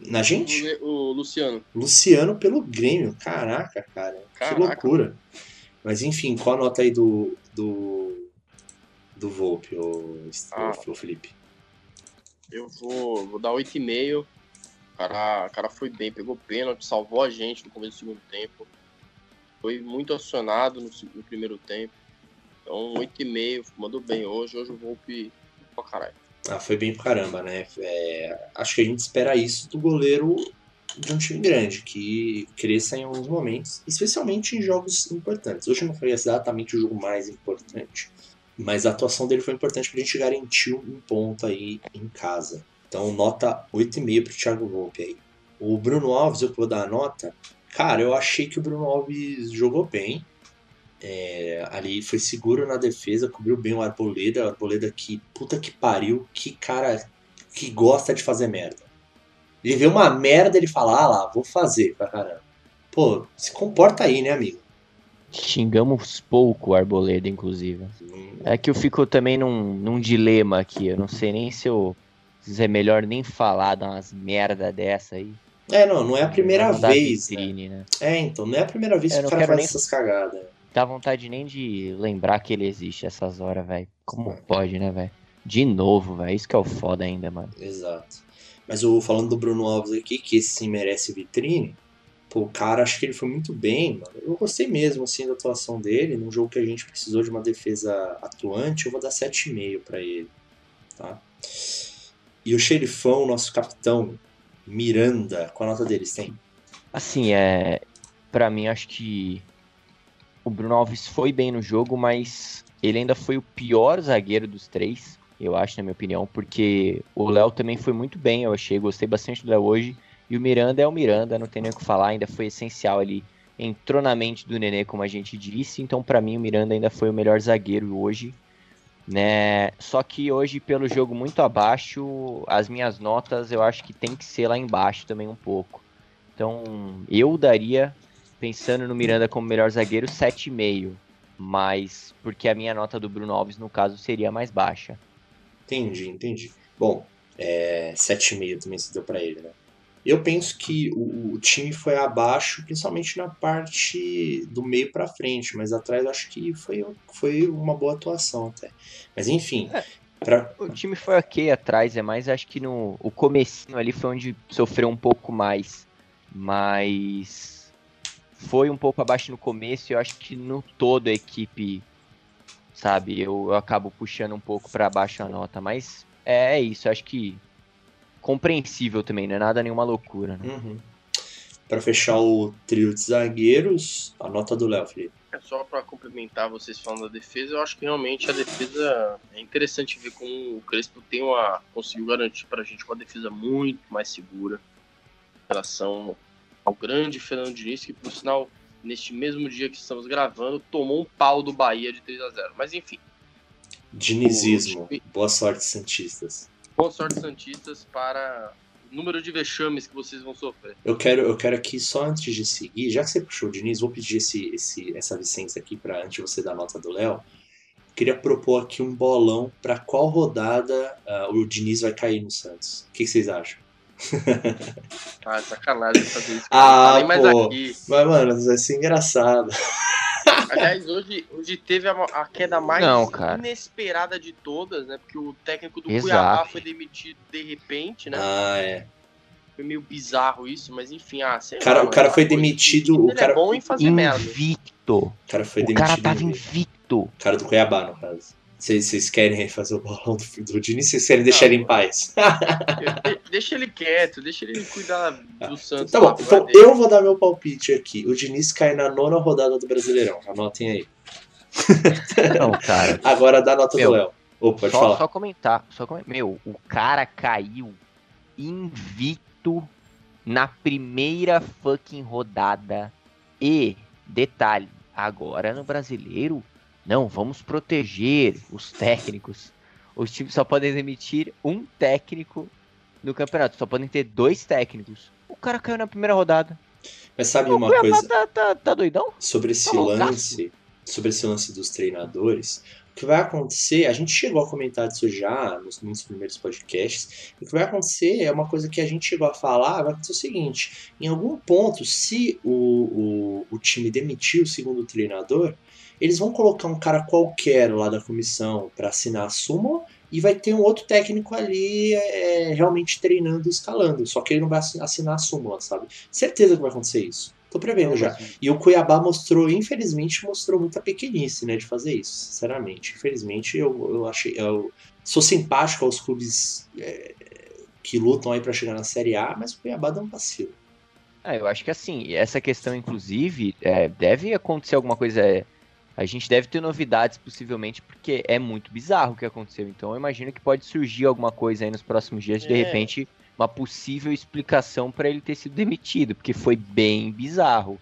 Speaker 1: Na gente?
Speaker 2: O, o Luciano.
Speaker 1: Luciano pelo Grêmio. Caraca, cara. Caraca. Que loucura. Mas enfim, qual a nota aí do. do. do Volpe, o, ah, o Felipe?
Speaker 2: Eu vou, vou dar 8,5. O cara, o cara foi bem, pegou pênalti, salvou a gente no começo do segundo tempo foi muito acionado no, no primeiro tempo. Então, 8,5, mandou bem hoje. Hoje o Volpe pra caralho.
Speaker 1: Ah, foi bem pra caramba, né? É, acho que a gente espera isso do goleiro de um time grande, que cresça em alguns momentos, especialmente em jogos importantes. Hoje não foi exatamente o jogo mais importante, mas a atuação dele foi importante pra gente garantir um ponto aí em casa. Então, nota 8,5 pro Thiago Volpe aí. O Bruno Alves, eu vou dar a nota, Cara, eu achei que o Bruno Alves jogou bem. É, ali foi seguro na defesa, cobriu bem o Arboleda. O Arboleda que, puta que pariu, que cara que gosta de fazer merda. Ele vê uma merda, ele fala, ah lá, vou fazer pra caramba. Pô, se comporta aí, né, amigo?
Speaker 3: Xingamos pouco o Arboleda, inclusive. Hum. É que eu fico também num, num dilema aqui. Eu não sei nem se eu. Se é melhor nem falar de umas merda dessa aí.
Speaker 1: É, não, não é a primeira vez. Né? Vitrine, né? né? É, então, não é a primeira vez que o cara faz nem... essas cagadas.
Speaker 3: Dá vontade nem de lembrar que ele existe essas horas, velho. Como pode, né, velho? De novo, velho. Isso que é o foda ainda, mano.
Speaker 1: Exato. Mas o falando do Bruno Alves aqui, que esse sim merece vitrine. Pô, o cara, acho que ele foi muito bem, mano. Eu gostei mesmo, assim, da atuação dele. Num jogo que a gente precisou de uma defesa atuante, eu vou dar 7,5 para ele, tá? E o Xerifão, nosso capitão, Miranda, qual a nota deles tem?
Speaker 3: Assim, é. para mim, acho que o Bruno Alves foi bem no jogo, mas ele ainda foi o pior zagueiro dos três, eu acho, na minha opinião, porque o Léo também foi muito bem, eu achei, gostei bastante do Léo hoje. E o Miranda é o Miranda, não tem nem o que falar, ainda foi essencial ali. Entrou na mente do Nenê, como a gente disse, então para mim o Miranda ainda foi o melhor zagueiro hoje. Né? Só que hoje, pelo jogo muito abaixo, as minhas notas eu acho que tem que ser lá embaixo também um pouco. Então eu daria, pensando no Miranda como melhor zagueiro, 7,5. Mas porque a minha nota do Bruno Alves, no caso, seria mais baixa.
Speaker 1: Entendi, entendi. Bom, é, 7,5 também se deu para ele, né? Eu penso que o, o, time foi abaixo, principalmente na parte do meio para frente, mas atrás acho que foi, foi uma boa atuação até. Mas enfim. É, pra...
Speaker 3: O time foi ok atrás, é mais acho que no o comecinho ali foi onde sofreu um pouco mais. Mas foi um pouco abaixo no começo e eu acho que no todo a equipe sabe? Eu, eu acabo puxando um pouco para baixo a nota, mas é, é, isso, acho que compreensível também, não é nada nenhuma loucura. Né?
Speaker 1: Uhum. Para fechar o trio de zagueiros, a nota do Léo, Felipe.
Speaker 2: É só para complementar vocês falando da defesa, eu acho que realmente a defesa é interessante ver como o Crespo tem uma conseguiu garantir para a gente uma defesa muito mais segura em relação ao grande Fernando Diniz, que por sinal neste mesmo dia que estamos gravando, tomou um pau do Bahia de 3 a 0 Mas enfim.
Speaker 1: Dinizismo. O... Boa sorte, Santistas.
Speaker 2: Boa sorte, Santistas, para o número de vexames que vocês vão sofrer.
Speaker 1: Eu quero, eu quero aqui, só antes de seguir, já que você puxou o Diniz, vou pedir esse, esse, essa licença aqui para antes de você dar a nota do Léo. Queria propor aqui um bolão para qual rodada uh, o Diniz vai cair no Santos. O que, que vocês acham?
Speaker 2: Ah, sacanagem fazer isso.
Speaker 1: Ah, tá mais pô. Aqui. Mas, mano, vai ser engraçado.
Speaker 2: Aliás, hoje, hoje teve a, a queda mais Não, inesperada de todas, né? Porque o técnico do Exato. Cuiabá foi demitido de repente, né?
Speaker 1: Ah, é.
Speaker 2: Foi meio bizarro isso, mas enfim, ah, sei
Speaker 1: cara, lá, O cara foi demitido. O cara...
Speaker 2: é bom em fazer merda.
Speaker 3: Invicto. O
Speaker 1: cara foi
Speaker 3: o
Speaker 1: demitido.
Speaker 3: O cara tava invicto. O
Speaker 1: cara do Cuiabá, no caso. Vocês querem fazer o bolão do, do Diniz? Vocês querem deixar ele em paz?
Speaker 2: deixa ele quieto, deixa ele cuidar do Santos.
Speaker 1: Tá bom, então eu vou dar meu palpite aqui. O Diniz cai na nona rodada do Brasileirão. Anotem aí.
Speaker 3: Não, cara.
Speaker 1: Agora dá nota meu, do Léo. Oh, pode
Speaker 3: só,
Speaker 1: falar.
Speaker 3: Só comentar, só comentar. Meu, o cara caiu invicto na primeira fucking rodada. E, detalhe, agora no brasileiro não, vamos proteger os técnicos. Os times só podem demitir um técnico no campeonato, só podem ter dois técnicos. O cara caiu na primeira rodada.
Speaker 1: Mas sabe uma coisa?
Speaker 3: Tá, tá, tá, doidão?
Speaker 1: Sobre esse tá lance, sobre esse lance dos treinadores, o que vai acontecer, a gente chegou a comentar disso já nos, nos primeiros podcasts, o que vai acontecer é uma coisa que a gente chegou a falar, vai acontecer o seguinte, em algum ponto, se o, o, o time demitir o segundo treinador, eles vão colocar um cara qualquer lá da comissão para assinar a súmula e vai ter um outro técnico ali é, realmente treinando e escalando. Só que ele não vai assinar a súmula, sabe? Certeza que vai acontecer isso. Tô prevendo já. E o Cuiabá mostrou, infelizmente, mostrou muita pequenice, né, de fazer isso, sinceramente. Infelizmente, eu, eu achei. Eu sou simpático aos clubes é, que lutam aí para chegar na Série A, mas o Cuiabá dá um vacilo.
Speaker 3: Ah, eu acho que assim, essa questão, inclusive, é, deve acontecer alguma coisa. A gente deve ter novidades possivelmente, porque é muito bizarro o que aconteceu. Então eu imagino que pode surgir alguma coisa aí nos próximos dias, é. de repente, uma possível explicação para ele ter sido demitido, porque foi bem bizarro.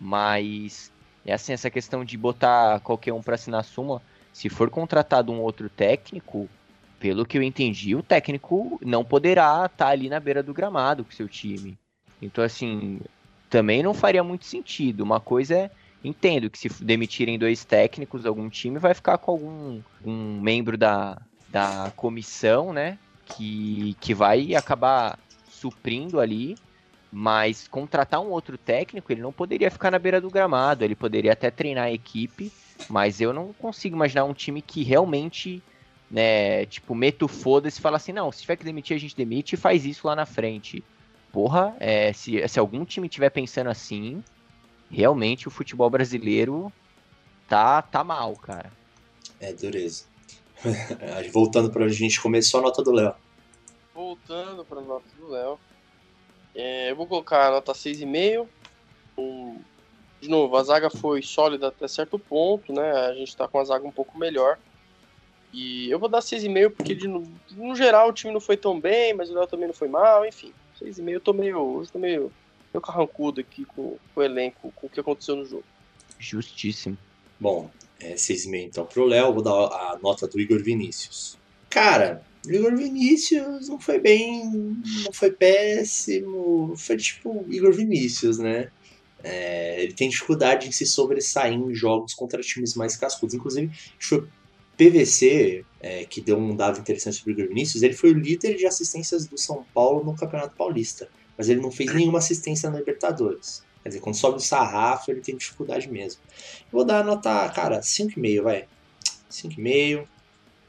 Speaker 3: Mas é assim, essa questão de botar qualquer um para assinar a súmula, se for contratado um outro técnico, pelo que eu entendi, o técnico não poderá estar tá ali na beira do gramado com seu time. Então, assim, também não faria muito sentido. Uma coisa é Entendo que se demitirem dois técnicos, algum time vai ficar com algum um membro da, da comissão, né? Que, que vai acabar suprindo ali, mas contratar um outro técnico, ele não poderia ficar na beira do gramado, ele poderia até treinar a equipe, mas eu não consigo imaginar um time que realmente, né, tipo, meta o foda-se e fala assim, não, se tiver que demitir, a gente demite e faz isso lá na frente. Porra, é, se, se algum time tiver pensando assim, realmente o futebol brasileiro tá, tá mal, cara.
Speaker 1: É, dureza. Voltando pra onde a gente começou, a nota do Léo.
Speaker 2: Voltando pra nota do Léo. É, eu vou colocar a nota 6,5. Um De novo, a zaga foi sólida até certo ponto, né? A gente tá com a zaga um pouco melhor. E eu vou dar 6,5 porque de, no, no geral o time não foi tão bem, mas o Léo também não foi mal, enfim. 6,5 eu tô meio. Hoje tô meio, meio carrancudo aqui com, com o elenco, com o que aconteceu no jogo.
Speaker 3: Justíssimo.
Speaker 1: Bom, é 6,5 então pro Léo, vou dar a nota do Igor Vinícius. Cara, o Igor Vinícius não foi bem, não foi péssimo, foi tipo Igor Vinícius, né? É, ele tem dificuldade em se sobressair em jogos contra times mais cascudos. Inclusive, foi PVC, é, que deu um dado interessante sobre o Igor Vinícius, ele foi o líder de assistências do São Paulo no Campeonato Paulista. Mas ele não fez nenhuma assistência na Libertadores. Quer dizer, quando sobe o sarrafo, ele tem dificuldade mesmo. Eu vou dar a nota, cara, 5,5, vai. 5,5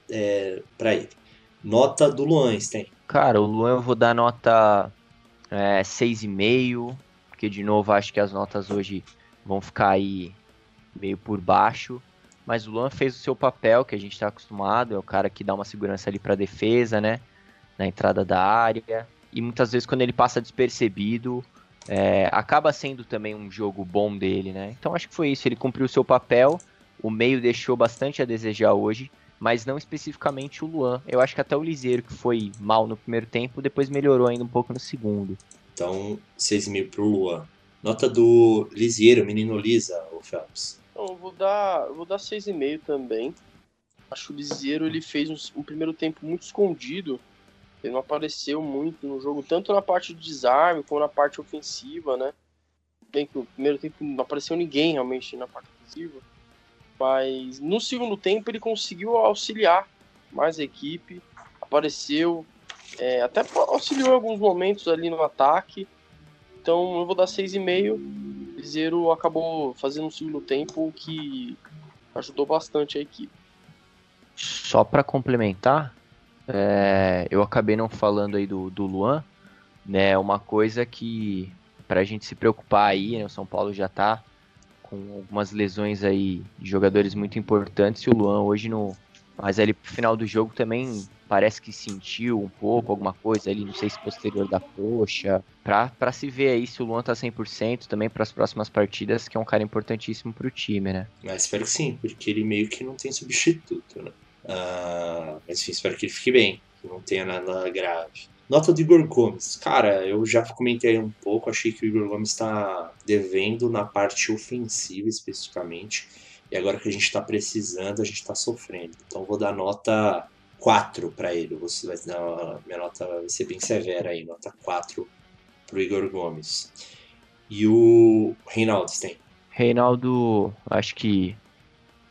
Speaker 1: é, pra ele. Nota do Luan, tem.
Speaker 3: Cara, o Luan eu vou dar nota é, 6,5, porque de novo acho que as notas hoje vão ficar aí meio por baixo. Mas o Luan fez o seu papel, que a gente está acostumado, é o cara que dá uma segurança ali para defesa, né? Na entrada da área. E muitas vezes quando ele passa despercebido, é, acaba sendo também um jogo bom dele, né? Então acho que foi isso, ele cumpriu o seu papel. O meio deixou bastante a desejar hoje, mas não especificamente o Luan. Eu acho que até o Liseiro, que foi mal no primeiro tempo, depois melhorou ainda um pouco no segundo.
Speaker 1: Então, 6,5 pro Luan. Nota do Liseiro, menino Lisa, o Phelps.
Speaker 2: Então, eu vou dar, vou dar 6,5 também. Acho que o Liseiro ele fez um, um, primeiro tempo muito escondido. Ele não apareceu muito no jogo, tanto na parte de desarme como na parte ofensiva, né? Bem que o primeiro tempo não apareceu ninguém realmente na parte ofensiva. Mas no segundo tempo ele conseguiu auxiliar mais a equipe, apareceu, é, até auxiliou alguns momentos ali no ataque. Então eu vou dar 6,5 Cruzeiro acabou fazendo um segundo tempo que ajudou bastante a equipe.
Speaker 3: Só para complementar, é, eu acabei não falando aí do, do Luan, né? Uma coisa que para a gente se preocupar aí, né, o São Paulo já tá com algumas lesões aí de jogadores muito importantes e o Luan hoje no mas ali pro final do jogo também parece que sentiu um pouco alguma coisa ali, não sei se posterior da coxa, pra se ver aí se o Luan tá 100% também para as próximas partidas, que é um cara importantíssimo pro time, né?
Speaker 1: Mas espero que sim, porque ele meio que não tem substituto, né? Uh, mas enfim, espero que ele fique bem, que não tenha nada grave. Nota do Igor Gomes. Cara, eu já comentei um pouco, achei que o Igor Gomes está devendo na parte ofensiva especificamente. E agora que a gente está precisando, a gente está sofrendo. Então vou dar nota 4 para ele. Você vai dar minha nota vai ser bem severa aí, nota 4 pro Igor Gomes. E o Reinaldo tem?
Speaker 3: Reinaldo, acho que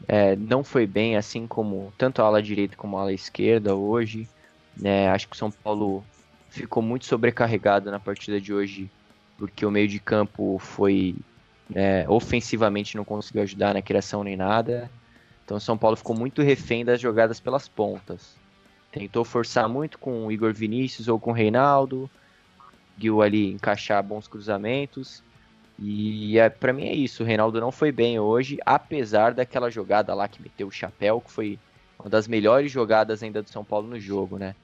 Speaker 3: é, não foi bem, assim como tanto a ala direita como a ala esquerda hoje. É, acho que o São Paulo ficou muito sobrecarregado na partida de hoje, porque o meio de campo foi é, ofensivamente não conseguiu ajudar na criação nem nada. Então o São Paulo ficou muito refém das jogadas pelas pontas. Tentou forçar muito com o Igor Vinícius ou com o Reinaldo. Conseguiu ali encaixar bons cruzamentos. E é, para mim é isso. O Reinaldo não foi bem hoje, apesar daquela jogada lá que meteu o chapéu, que foi uma das melhores jogadas ainda do São Paulo no jogo, né?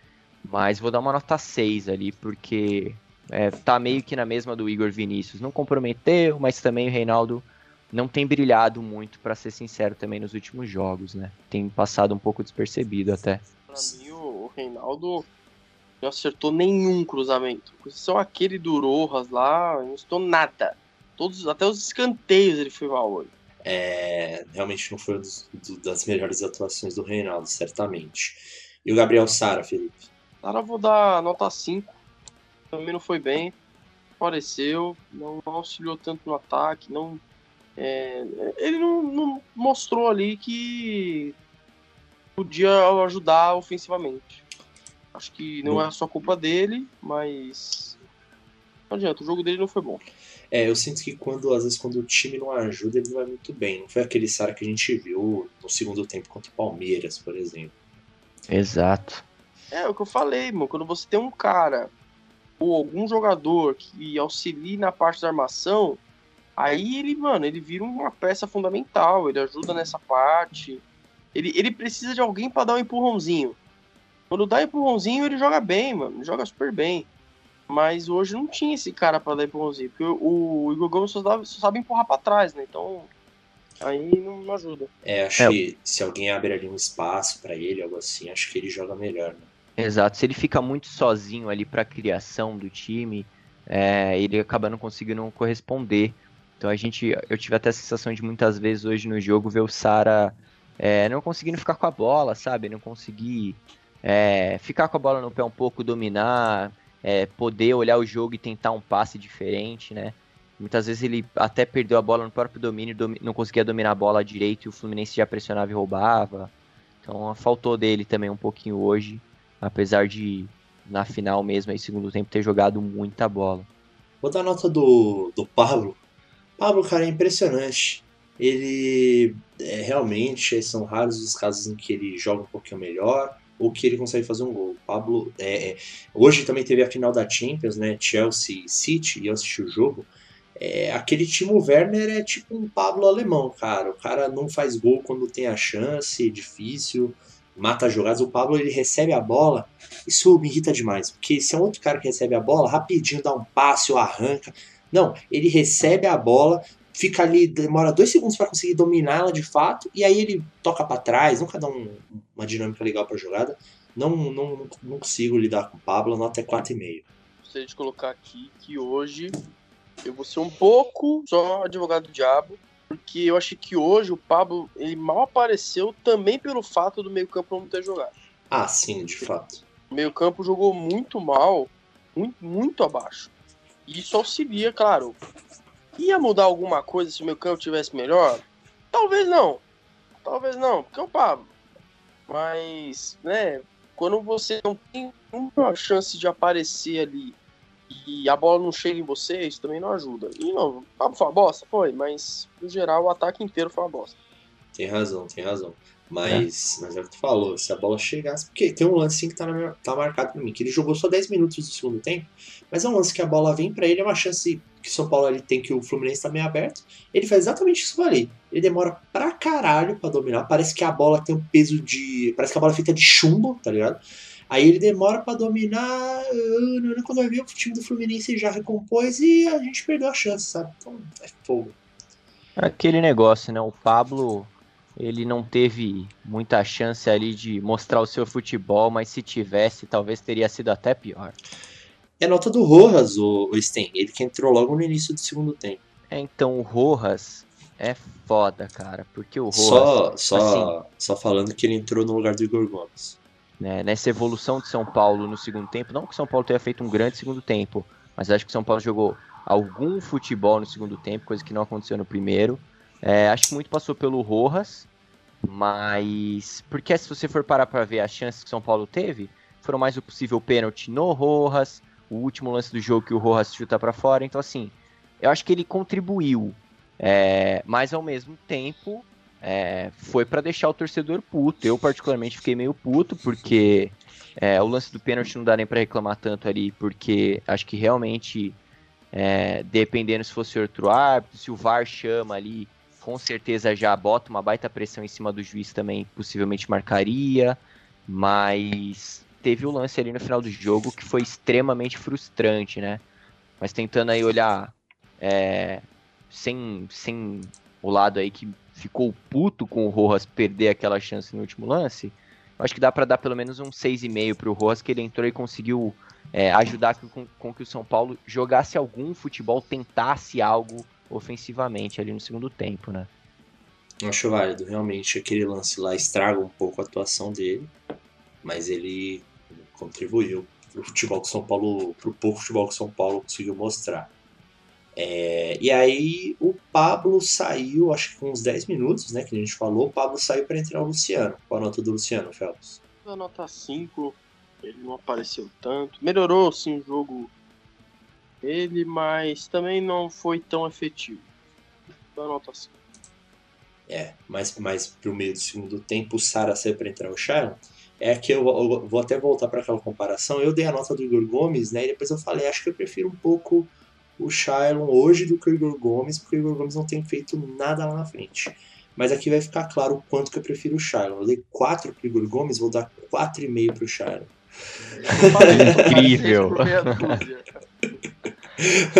Speaker 3: Mas vou dar uma nota 6 ali, porque é, tá meio que na mesma do Igor Vinícius. Não comprometeu, mas também o Reinaldo não tem brilhado muito, para ser sincero, também nos últimos jogos, né? Tem passado um pouco despercebido até.
Speaker 2: Pra mim, o Reinaldo não acertou nenhum cruzamento. Só aquele do Rojas lá, não acertou nada. Todos, até os escanteios ele foi mal hoje.
Speaker 1: É, realmente não foi uma das melhores atuações do Reinaldo, certamente. E o Gabriel Sara, Felipe?
Speaker 2: Sara vou dar nota 5. Também não foi bem. Apareceu, não auxiliou tanto no ataque, não. É, ele não, não mostrou ali que podia ajudar ofensivamente. Acho que não é só culpa dele, mas não adianta, o jogo dele não foi bom.
Speaker 1: É, eu sinto que quando, às vezes, quando o time não ajuda, ele não vai muito bem. Não foi aquele Sara que a gente viu no segundo tempo contra o Palmeiras, por exemplo.
Speaker 3: Exato.
Speaker 2: É, é o que eu falei, mano. Quando você tem um cara ou algum jogador que auxilie na parte da armação, aí ele, mano, ele vira uma peça fundamental. Ele ajuda nessa parte. Ele, ele precisa de alguém para dar um empurrãozinho. Quando dá empurrãozinho, ele joga bem, mano. Ele joga super bem. Mas hoje não tinha esse cara pra dar empurrãozinho. Porque o, o Igor Gomes só, dava, só sabe empurrar pra trás, né? Então. Aí não, não ajuda.
Speaker 1: É, acho
Speaker 3: É.
Speaker 1: que se alguém abre ali um espaço pra ele, algo assim, acho que ele joga melhor, né?
Speaker 3: Exato. Se ele fica muito sozinho ali pra criação do time, é, ele acaba não conseguindo corresponder. Então a gente, eu tive até a sensação de muitas vezes hoje no jogo ver o Sara é, não conseguindo ficar com a bola, sabe? Não conseguir é, ficar com a bola no pé um pouco, dominar, é, poder olhar o jogo e tentar um passe diferente, né? Muitas vezes ele até perdeu a bola no próprio domínio, domi- não conseguia dominar a bola direito e o Fluminense já pressionava e roubava. Então faltou dele também um pouquinho hoje, apesar de na final mesmo, aí segundo tempo, ter jogado muita bola.
Speaker 1: Vou dar nota do, do Pablo. Pablo, cara, é impressionante. Ele é, realmente são raros os casos em que ele joga um pouquinho melhor ou que ele consegue fazer um gol. Pablo é, é, hoje também teve a final da Champions, né? Chelsea City, e eu assisti o jogo. É, aquele Timo Werner é tipo um Pablo alemão, cara. O cara não faz gol quando tem a chance, é difícil, mata jogadas. O Pablo ele recebe a bola, isso me irrita demais, porque se é outro cara que recebe a bola, rapidinho dá um passe ou arranca. Não, ele recebe a bola, fica ali, demora dois segundos para conseguir dominar ela de fato, e aí ele toca para trás, nunca dá um- uma dinâmica legal para jogada. Não, não, não consigo lidar com o Pablo, nota é 4,5.
Speaker 2: Gostaria de colocar aqui que hoje eu vou ser um pouco só advogado do diabo, porque eu achei que hoje o Pablo ele mal apareceu também pelo fato do meio-campo não ter jogado.
Speaker 1: Ah, sim, de fato.
Speaker 2: O meio-campo jogou muito mal, muito, muito abaixo. E isso auxilia, claro. Ia mudar alguma coisa se o meio-campo tivesse melhor? Talvez não. Talvez não, porque é o Pablo. Mas, né, quando você não tem uma chance de aparecer ali e a bola não chega em você, isso também não ajuda. E não, o Pablo foi uma bosta? Foi, mas no geral o ataque inteiro foi uma bosta.
Speaker 1: Tem razão, tem razão. Mas, mas é o que tu falou, se a bola chegasse. Porque tem um lance assim que tá, na tá marcado pra mim, que ele jogou só 10 minutos do segundo tempo, mas é um lance que a bola vem pra ele, é uma chance que o São Paulo ali tem que o Fluminense tá meio aberto. Ele faz exatamente isso ali. Ele demora pra caralho pra dominar. Parece que a bola tem um peso de. Parece que a bola é feita de chumbo, tá ligado? Aí ele demora pra dominar. Quando vai ver, o time do Fluminense já recompôs e a gente perdeu a chance, sabe? Então é fogo.
Speaker 3: Aquele negócio, né? O Pablo, ele não teve muita chance ali de mostrar o seu futebol, mas se tivesse, talvez teria sido até pior.
Speaker 1: É a nota do Rojas, o, o Sten. Ele que entrou logo no início do segundo tempo.
Speaker 3: É, então o Rojas é foda, cara, porque o Rojas,
Speaker 1: Só, só,
Speaker 3: assim-
Speaker 1: só falando que ele entrou no lugar do Igor Gomes.
Speaker 3: né, nessa evolução de São Paulo no segundo tempo, não que o São Paulo tenha feito um grande segundo tempo, mas acho que São Paulo jogou algum futebol no segundo tempo, coisa que não aconteceu no primeiro. É, acho que muito passou pelo Rojas, mas porque se você for parar para ver as chances que São Paulo teve, foram mais o possível pênalti no Rojas, o último lance do jogo que o Rojas chuta para fora, então assim, eu acho que ele contribuiu, é, mas ao mesmo tempo é, foi para deixar o torcedor puto. Eu particularmente fiquei meio puto porque é, o lance do pênalti não dá nem para reclamar tanto ali, porque acho que realmente é, dependendo se fosse outro árbitro, se o VAR chama ali, com certeza já bota uma baita pressão em cima do juiz também, possivelmente marcaria, mas teve o lance ali no final do jogo que foi extremamente frustrante, né? Mas tentando aí olhar é, sem, sem o lado aí que ficou puto com o Rojas perder aquela chance no último lance, acho que dá para dar pelo menos um 6,5 pro Rojas, que ele entrou e conseguiu é, ajudar com, com que o São Paulo jogasse algum futebol, tentasse algo ofensivamente ali no segundo tempo, né?
Speaker 1: Acho válido, realmente aquele lance lá estraga um pouco a atuação dele, mas ele contribuiu pro futebol que o São Paulo, pro pouco futebol que o São Paulo conseguiu mostrar. É, e aí o Pablo saiu, acho que com uns 10 minutos, né, que a gente falou, o Pablo saiu para entrar o Luciano. Qual a nota do Luciano, Phelps?
Speaker 2: A nota 5, ele não apareceu tanto. Melhorou sim o jogo dele, mas também não foi tão efetivo. Dá nota 5.
Speaker 1: É, mas, mas pro meio do segundo tempo o Sara saiu para entrar o Sharon. É que eu, eu vou até voltar para aquela comparação. Eu dei a nota do Igor Gomes, né? E depois eu falei, acho que eu prefiro um pouco o Shailon hoje do que o Igor Gomes, porque o Igor Gomes não tem feito nada lá na frente. Mas aqui vai ficar claro o quanto que eu prefiro o Shailon. Eu dei 4 pro Igor Gomes, vou dar 4,5 pro Shailon.
Speaker 3: Incrível.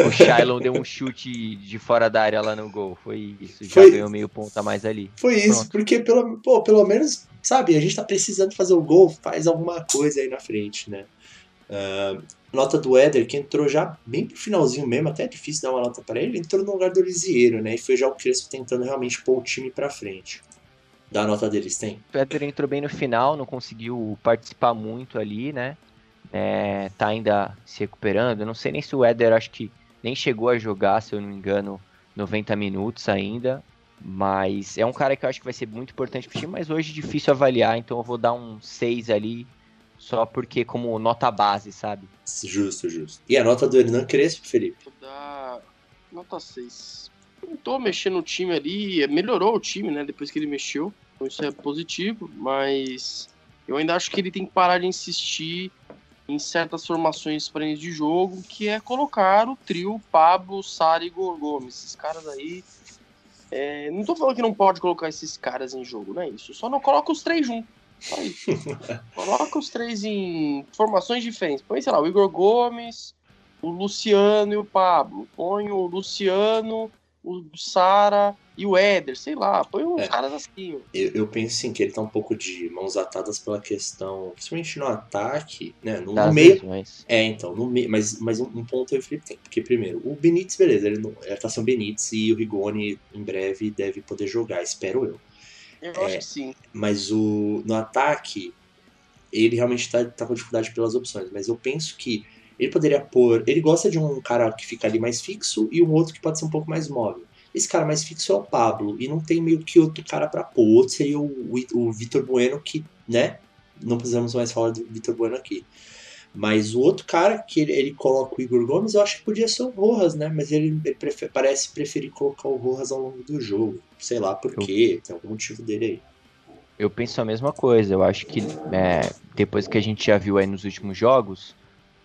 Speaker 3: o Shailon deu um chute de fora da área lá no gol. Foi isso. Já
Speaker 1: Foi-
Speaker 3: ganhou meio ponto a mais ali.
Speaker 1: Foi isso,
Speaker 3: Pronto.
Speaker 1: porque pelo, pô, pelo menos, sabe, a gente tá precisando fazer o gol, faz alguma coisa aí na frente, né? Ah, nota do Éder, que entrou já bem pro finalzinho mesmo, até é difícil dar uma nota pra ele, entrou no lugar do Lisieiro, né? E foi já o Crespo tentando realmente pôr o time pra frente. Dá a nota deles, tem?
Speaker 3: O Peter entrou bem no final, não conseguiu participar muito ali, né? É, tá ainda se recuperando. Não sei nem se o Éder, acho que nem chegou a jogar, se eu não me engano, 90 minutos ainda. Mas é um cara que eu acho que vai ser muito importante pro time, mas hoje é difícil avaliar, então eu vou dar um 6 ali, só porque como nota base, sabe?
Speaker 1: Justo, justo. E a nota do Hernan Crespo, Felipe?
Speaker 2: Vou dar nota 6. Tentou mexer no time ali, melhorou o time, né? Depois que ele mexeu. Então isso é positivo, mas eu ainda acho que ele tem que parar de insistir em certas formações para de jogo, que é colocar o trio Pablo, Sara e Gomes. Esses caras aí. É, não tô falando que não pode colocar esses caras em jogo, não é isso. Só não coloca os três juntos. Só isso. coloca os três em formações diferentes. Põe, sei lá, o Igor Gomes, o Luciano e o Pablo. Põe o Luciano, o Sara e o Éder, sei lá. Põe uns
Speaker 1: É.
Speaker 2: caras assim.
Speaker 1: Eu, eu penso sim que ele tá um pouco de mãos atadas pela questão, principalmente no ataque, né? No, no meio,
Speaker 3: lesões.
Speaker 1: É, então, no me... mas, mas um, um ponto aí o Felipe tem. Porque, primeiro, o Benítez, beleza, ele não... é, tá sem o Benítez e o Rigoni em breve deve poder jogar, espero eu.
Speaker 2: Eu
Speaker 1: É.
Speaker 2: acho que sim.
Speaker 1: Mas o no ataque, ele realmente tá, tá com dificuldade pelas opções. Mas eu penso que ele poderia pôr. Ele gosta de um cara que fica ali mais fixo e um outro que pode ser um pouco mais móvel. Esse cara mais fixo é o Pablo. E não tem meio que outro cara pra pôr. O outro seria o, o Vitor Bueno, que, né? Não precisamos mais falar do Vitor Bueno aqui. Mas o outro cara que ele, ele coloca o Igor Gomes, eu acho que podia ser o Rojas, né? Mas ele, ele prefe- parece preferir colocar o Rojas ao longo do jogo. Sei lá por quê, tem algum motivo dele aí.
Speaker 3: Eu penso a mesma coisa. Eu acho que é, depois que a gente já viu aí nos últimos jogos,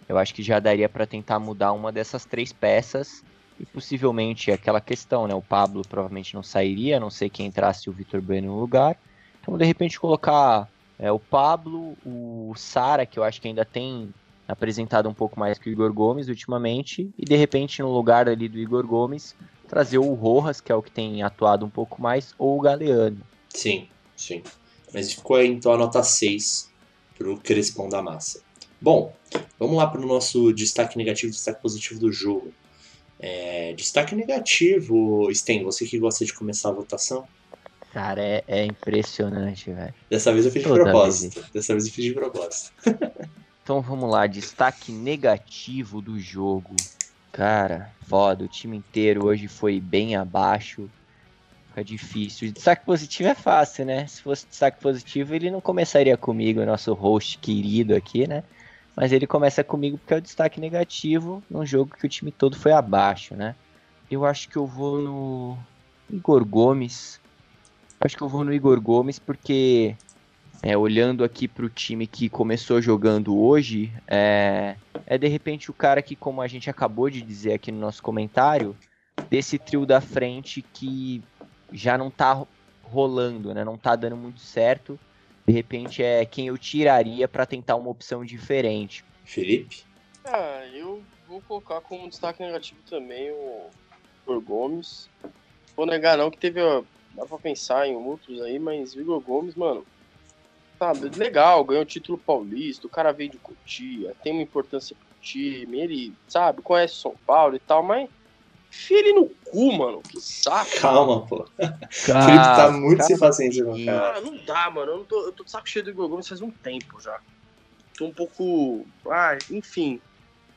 Speaker 3: eu acho que já daria pra tentar mudar uma dessas três peças e possivelmente aquela questão, né? O Pablo provavelmente não sairia, a não sei quem entrasse o Vitor Bueno no lugar. Então, de repente, colocar é, o Pablo, o Sara, que eu acho que ainda tem apresentado um pouco mais que o Igor Gomes ultimamente, e de repente, no lugar ali do Igor Gomes, trazer o Rojas, que é o que tem atuado um pouco mais, ou o Galeano.
Speaker 1: Sim, sim. Mas ficou então a nota 6 pro Crespão da Massa. Bom, vamos lá pro nosso destaque negativo e destaque positivo do jogo. É, destaque negativo, Sten, você que gosta de começar a votação?
Speaker 3: Cara, é, é impressionante, velho.
Speaker 1: Dessa vez eu fiz de
Speaker 3: Toda
Speaker 1: propósito. Dessa vez eu fiz de propósito.
Speaker 3: Então vamos lá, destaque negativo do jogo. Cara, foda, o time inteiro hoje foi bem abaixo. Fica difícil. O destaque positivo é fácil, né? Se fosse destaque positivo, ele não começaria comigo, nosso host querido aqui, né? Mas ele começa comigo porque é o destaque negativo num jogo que o time todo foi abaixo, né? Eu acho que eu vou no Igor Gomes. Acho que eu vou no Igor Gomes porque é, olhando aqui para o time que começou jogando hoje, é, é de repente o cara que, como a gente acabou de dizer aqui no nosso comentário, desse trio da frente que já não tá ro- rolando, né? Não tá dando muito certo. De repente é quem eu tiraria para tentar uma opção diferente.
Speaker 1: Felipe?
Speaker 2: Ah, eu vou colocar como destaque negativo também o Igor Gomes. Vou negar não que teve. ó, Dá pra pensar em outros aí, mas Igor Gomes, mano. Sabe, legal, ganhou o título paulista, o cara veio de Cotia, tem uma importância pro time, ele, sabe, conhece São Paulo e tal, mas. Enfia ele no cu, mano. Que saco.
Speaker 1: Calma, pô. O Felipe tá muito sem paciência com o cara.
Speaker 2: Cara, não dá, mano. Eu, não tô, eu tô de saco cheio do Igor Gomes faz um tempo já. Tô um pouco. Ah, enfim.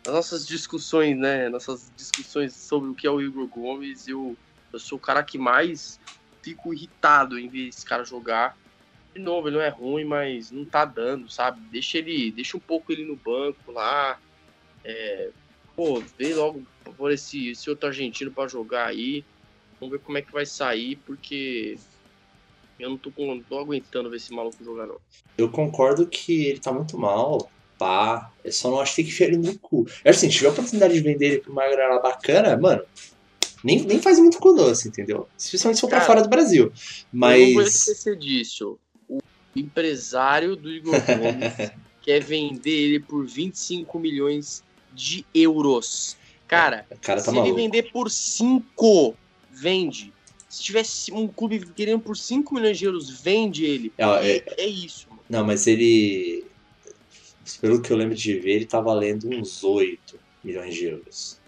Speaker 2: As nossas discussões, né? Nossas discussões sobre o que é o Igor Gomes, eu, eu sou o cara que mais fico irritado em ver esse cara jogar. De novo, ele não é ruim, mas não tá dando, sabe? Deixa ele. Deixa um pouco ele no banco lá. É, pô, vê logo por esse, esse outro argentino pra jogar aí. Vamos ver como é que vai sair, porque eu não tô, com, não tô aguentando ver esse maluco jogar, não.
Speaker 1: Eu concordo que ele tá muito mal, pá. Eu só não acho que tem que enfiar ele no cu. Eu acho assim, se tiver a oportunidade de vender ele pra uma grana bacana, mano, nem, nem faz muito conosco, entendeu? Especialmente se for pra fora do Brasil.
Speaker 2: Eu não vou
Speaker 1: Mas.
Speaker 2: esquecer disso. O empresário do Igor Gomes quer vender ele por 25 milhões de euros. Cara,
Speaker 1: cara tá
Speaker 2: se
Speaker 1: maluco.
Speaker 2: ele vender por 5, vende. Se tivesse um clube querendo por 5 milhões de euros, vende ele.
Speaker 1: É,
Speaker 2: é, é isso. Mano.
Speaker 1: Não, mas ele. Pelo que eu lembro de ver, ele tá valendo uns 8 milhões de euros.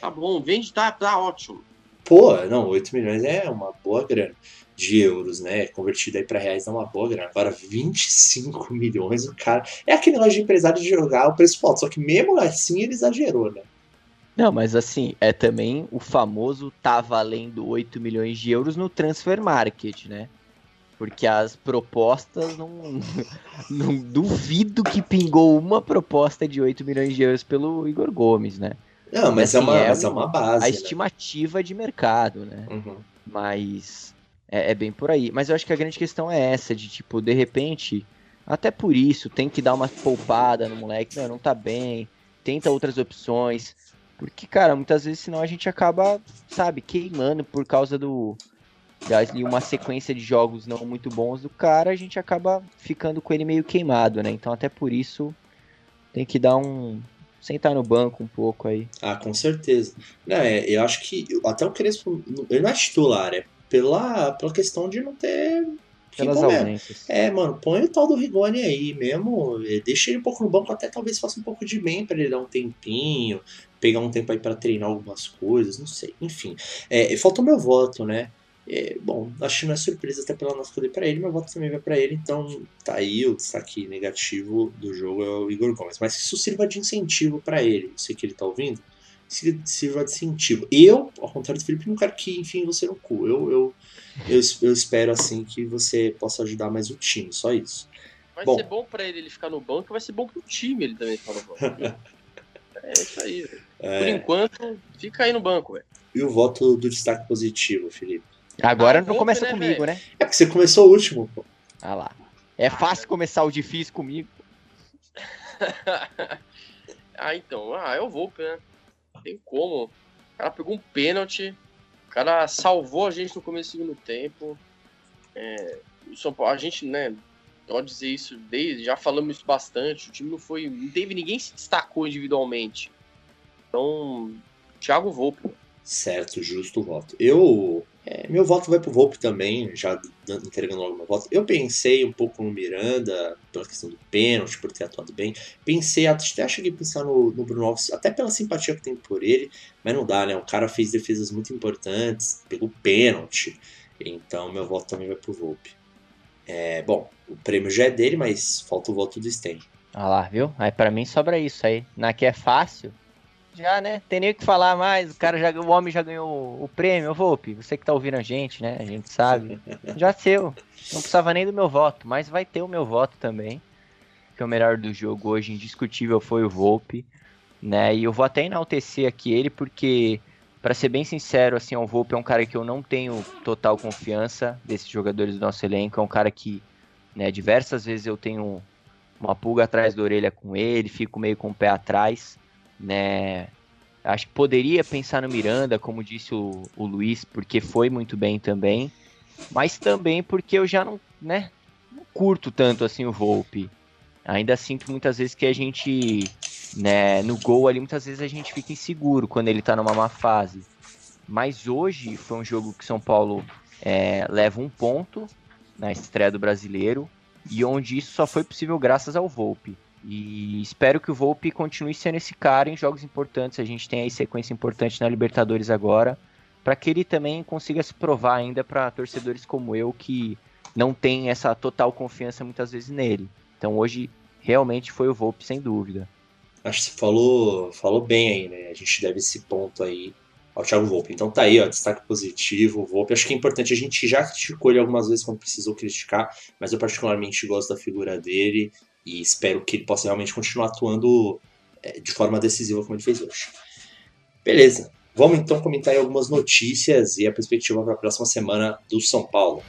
Speaker 2: Tá bom, vende, tá, tá ótimo.
Speaker 1: Pô, não, 8 milhões é uma boa grana de euros, né? Convertido aí pra reais é uma boa grana. Agora, 25 milhões, o cara. É aquele negócio de empresário de jogar o preço alto, só que mesmo assim ele exagerou, né?
Speaker 3: Não, mas assim, é também o famoso tá valendo 8 milhões de euros no transfer market, né? Porque as propostas não. não duvido que pingou uma proposta de 8 milhões de euros pelo Igor Gomes, né?
Speaker 1: Não, mas,
Speaker 3: assim,
Speaker 1: é, uma,
Speaker 3: é
Speaker 1: mas é
Speaker 3: um-
Speaker 1: uma base.
Speaker 3: A
Speaker 1: né?
Speaker 3: estimativa de mercado, né?
Speaker 1: Uhum.
Speaker 3: Mas é, é bem por aí. Mas eu acho que a grande questão é essa, de tipo, de repente, até por isso, tem que dar uma poupada no moleque, não, não tá bem, tenta outras opções. Porque, cara, muitas vezes senão a gente acaba, sabe, queimando por causa do. De uma sequência de jogos não muito bons do cara, a gente acaba ficando com ele meio queimado, né? Então até por isso tem que dar um. sentar no banco um pouco aí.
Speaker 1: Ah, com certeza. É, eu acho que até o Crespo, ele não é titular, é pela, pela questão de não ter.
Speaker 3: Pelas
Speaker 1: mesmo.
Speaker 3: ausências.
Speaker 1: É, mano, põe o tal do Rigoni aí mesmo. eh, Deixa ele um pouco no banco, até talvez faça um pouco de bem pra ele dar um tempinho, pegar um tempo aí pra treinar algumas coisas, não sei. Enfim, é, faltou meu voto, né? É, bom, acho que não é surpresa até pela nossa escolha pra ele, meu voto também vai pra ele, então tá aí o destaque negativo do jogo é o Igor Gomes. Mas que isso sirva de incentivo pra ele, sei que ele tá ouvindo, sir- sirva de incentivo. Eu, ao contrário do Felipe, não quero que enfim você no cu. Eu, eu, eu, eu espero assim que você possa ajudar mais o time, só isso.
Speaker 2: Vai
Speaker 1: Bom.
Speaker 2: ser bom pra ele ele ficar no banco, vai ser bom pro time ele também ficar no banco. é isso aí, velho. Por
Speaker 1: É,
Speaker 2: enquanto, fica aí no banco, velho.
Speaker 1: e o voto do destaque positivo, Felipe?
Speaker 3: Agora
Speaker 2: Ah,
Speaker 3: não
Speaker 2: Volpe,
Speaker 3: começa
Speaker 2: né,
Speaker 3: comigo, né?
Speaker 1: É porque você começou o último, pô.
Speaker 3: Ah lá. É fácil começar o difícil comigo.
Speaker 2: ah, então. Ah, eu vou, né? Não Tem como. O cara pegou um pênalti. O cara salvou a gente no começo do segundo tempo. É, Paulo, a gente, né? Pode dizer isso desde. Já falamos isso bastante. O time não foi. Não teve ninguém se destacou individualmente. Então. Thiago Volpe.
Speaker 1: Certo, justo voto. Eu. É, meu voto vai pro Volpe também, já entregando logo meu voto. Eu pensei um pouco no Miranda, pela questão do pênalti, por ter atuado bem. Pensei, até cheguei a pensar no, no Bruno Alves, até pela simpatia que tem por ele, mas não dá, né? O cara fez defesas muito importantes, pegou pênalti. Então meu voto também vai pro Volpe. É, bom, o prêmio já é dele, mas falta o voto do Sten.
Speaker 3: Ah lá, viu? Aí pra mim sobra isso aí. Na que é fácil, já, né? Tem nem o que falar mais. O cara já, o homem já ganhou o prêmio, Volpe. Você que tá ouvindo a gente, né? A gente sabe. Já seu. Não precisava nem do meu voto, mas vai ter o meu voto também. Que o melhor do jogo hoje, indiscutível, foi o Volpe. Né? E eu vou até enaltecer aqui ele, porque, pra ser bem sincero, assim, o Volpe é um cara que eu não tenho total confiança desses jogadores do nosso elenco. É um cara que, né, diversas vezes eu tenho uma pulga atrás da orelha com ele, fico meio com o pé atrás, né? Acho que poderia pensar no Miranda, como disse o, o Luiz, porque foi muito bem também, mas também porque eu já não, né, não curto tanto assim o Volpe. Ainda sinto muitas vezes que a gente, né, no gol ali, muitas vezes a gente fica inseguro quando ele tá numa má fase. Mas hoje foi um jogo que São Paulo é, leva um ponto na estreia do brasileiro e onde isso só foi possível graças ao Volpe. E espero que o Volpe continue sendo esse cara em jogos importantes. A gente tem aí sequência importante na Libertadores agora, para que ele também consiga se provar ainda para torcedores como eu que não tem essa total confiança muitas vezes nele. Então hoje realmente foi o Volpe sem dúvida.
Speaker 1: Acho que você falou, falou bem aí, né? A gente deve esse ponto aí ao Thiago Volpe. Então tá aí, ó, destaque positivo, o Volpe. Acho que é importante, a gente já criticou ele algumas vezes quando precisou criticar, mas eu particularmente gosto da figura dele e espero que ele possa realmente continuar atuando é, de forma decisiva como ele fez hoje. Beleza, vamos então comentar algumas notícias e a perspectiva para a próxima semana do São Paulo.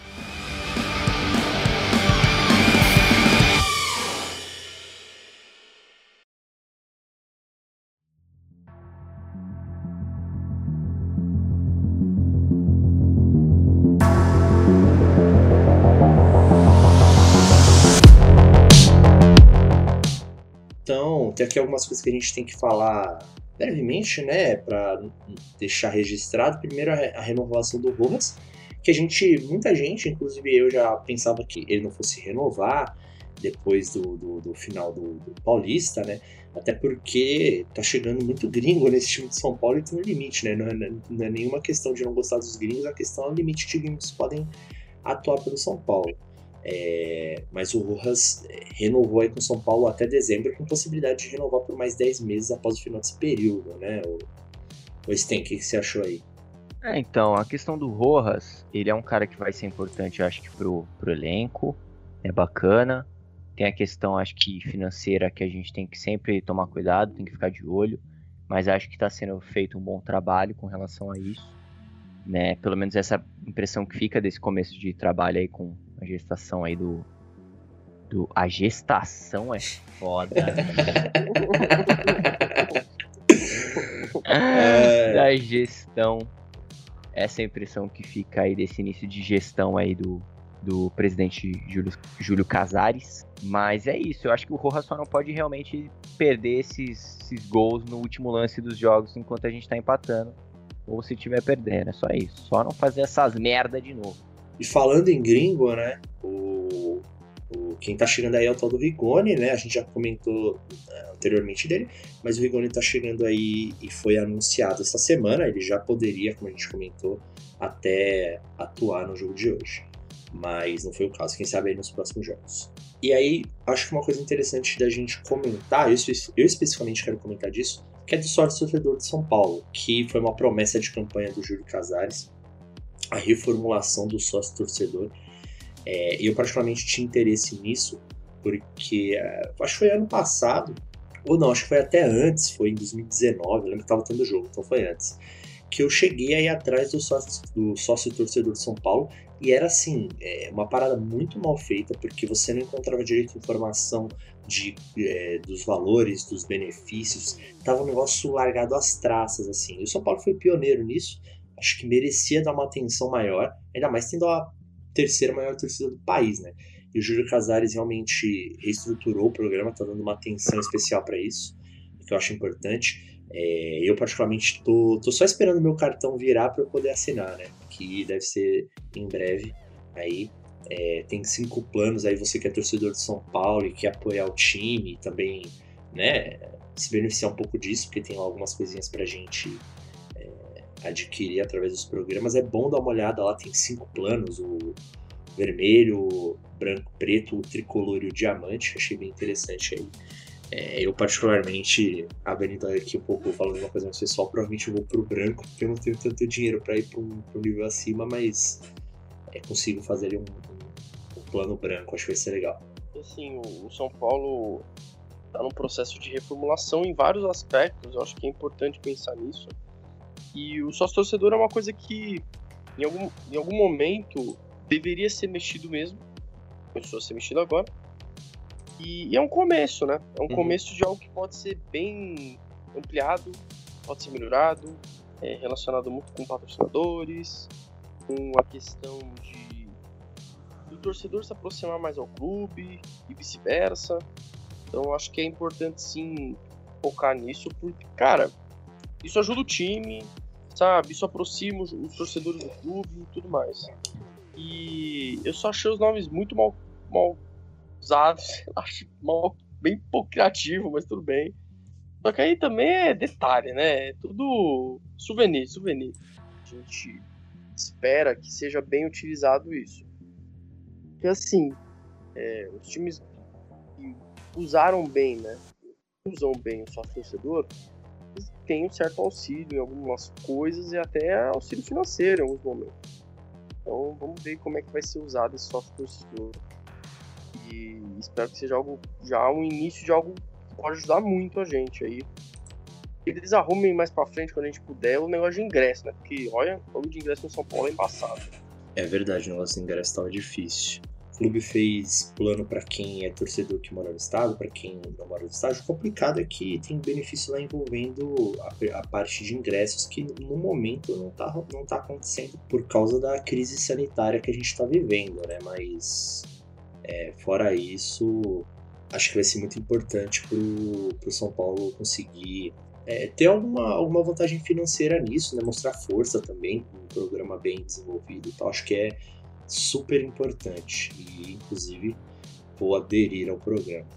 Speaker 1: Tem aqui algumas coisas que a gente tem que falar brevemente, né, para deixar registrado. Primeiro, a renovação do Rojas, que a gente, muita gente, inclusive eu já pensava que ele não fosse renovar depois do, do, do final do, do, Paulista, né? Até porque tá chegando muito gringo nesse time de São Paulo e tem um limite, né? Não é, não é nenhuma questão de não gostar dos gringos, a questão é o limite de gringos podem atuar pelo São Paulo. É, mas o Rojas é, renovou aí com São Paulo até dezembro, com possibilidade de renovar por mais 10 meses após o final desse período, né? O, o Sten, o que, você achou aí?
Speaker 3: É, então, a questão do Rojas, ele é um cara que vai ser importante, acho que, pro, pro elenco, é bacana. Tem a questão, acho que, financeira que a gente tem que sempre tomar cuidado, tem que ficar de olho. Mas acho que está sendo feito um bom trabalho com relação a isso. Né? Pelo menos essa impressão que fica desse começo de trabalho aí com a gestação aí do. do a gestação é foda. é... da gestão. Essa é a impressão que fica aí desse início de gestão aí do, do presidente Júlio, Júlio Casares. Mas é isso, eu acho que o Rojas só não pode realmente perder esses, esses gols no último lance dos jogos enquanto a gente tá empatando. Ou se tiver perdendo, é só isso. Só não fazer essas merda de novo.
Speaker 1: E falando em gringo, né? O, o, quem tá chegando aí é o tal do Rigoni, né? A gente já comentou é, anteriormente dele, mas o Rigoni tá chegando aí e foi anunciado essa semana. Ele já poderia, como a gente comentou, até atuar no jogo de hoje mas não foi o caso. Quem sabe aí nos próximos jogos. E aí, acho que uma coisa interessante da gente comentar, eu, eu especificamente quero comentar disso, que é do sócio torcedor de São Paulo, que foi uma promessa de campanha do Júlio Casares, a reformulação do sócio torcedor. É, eu particularmente tinha interesse nisso, porque é, acho que foi ano passado, ou não, acho que foi até antes, foi em 2019, eu lembro que estava tendo jogo, então foi antes que eu cheguei aí atrás do sócio, do sócio torcedor de São Paulo e era assim, é, uma parada muito mal feita, porque você não encontrava direito informação de, é, dos valores, dos benefícios, tava um negócio largado às traças, assim. E o São Paulo foi pioneiro nisso, acho que merecia dar uma atenção maior, ainda mais tendo a terceira maior torcida do país, né? E o Júlio Casares realmente reestruturou o programa, tá dando uma atenção especial para isso, que eu acho importante. É, eu, particularmente, tô, tô só esperando meu cartão virar para eu poder assinar, né? Que deve ser em breve. Aí é, tem cinco planos. Aí você que é torcedor de São Paulo e quer apoiar o time também, né? Se beneficiar um pouco disso, porque tem algumas coisinhas pra gente adquirir através dos programas. É bom dar uma olhada lá, tem cinco planos: o vermelho, branco, preto, o tricolor e o diamante. Achei bem interessante aí. É, eu, particularmente, abrindo aqui um pouco, falando uma coisa mais pessoal, provavelmente eu vou pro branco, porque eu não tenho tanto dinheiro para ir para um, nível acima, mas é, consigo fazer ali um, um, um, plano branco, acho que vai ser legal.
Speaker 2: Assim, o São Paulo está num processo de reformulação em vários aspectos, eu acho que é importante pensar nisso. E o sócio torcedor é uma coisa que, em algum, em algum momento, deveria ser mexido mesmo, começou a ser mexido agora e, e é um começo, né? É um uhum. começo de algo que pode ser bem ampliado, pode ser melhorado, é, relacionado muito com patrocinadores, com a questão de do torcedor se aproximar mais ao clube e vice-versa. Então acho que é importante sim focar nisso, porque, cara, isso ajuda o time, sabe? Isso aproxima os torcedores do clube e tudo mais. E eu só achei os nomes muito mal, mal usados. Acho mal, bem pouco criativo, mas tudo bem. Só que aí também é detalhe, né? É tudo souvenir, souvenir. A gente espera que seja bem utilizado isso. Porque assim, é, os times que usaram bem, né? Usam bem o sócio torcedor, tem um certo auxílio em algumas coisas e até auxílio financeiro em alguns momentos. Então vamos ver como é que vai ser usado esse sócio torcedor e espero que seja algo já um início de algo que pode ajudar muito a gente aí. Eles arrumem mais pra frente quando a gente puder o negócio de ingresso, né? Porque olha, o de ingresso no São Paulo é embaçado.
Speaker 1: É verdade, o negócio de ingresso tava difícil. O clube fez plano para quem é torcedor que mora no estado, para quem não mora no estado. O complicado é que tem benefício lá envolvendo a, a, parte de ingressos que no momento não tá, não tá acontecendo por causa da crise sanitária que a gente está vivendo, né? Mas é, fora isso, acho que vai ser muito importante pro, pro São Paulo conseguir é, ter alguma, alguma vantagem financeira nisso, né? Mostrar força também, um programa bem desenvolvido e tal. Acho que é super importante. E, inclusive, vou aderir ao programa.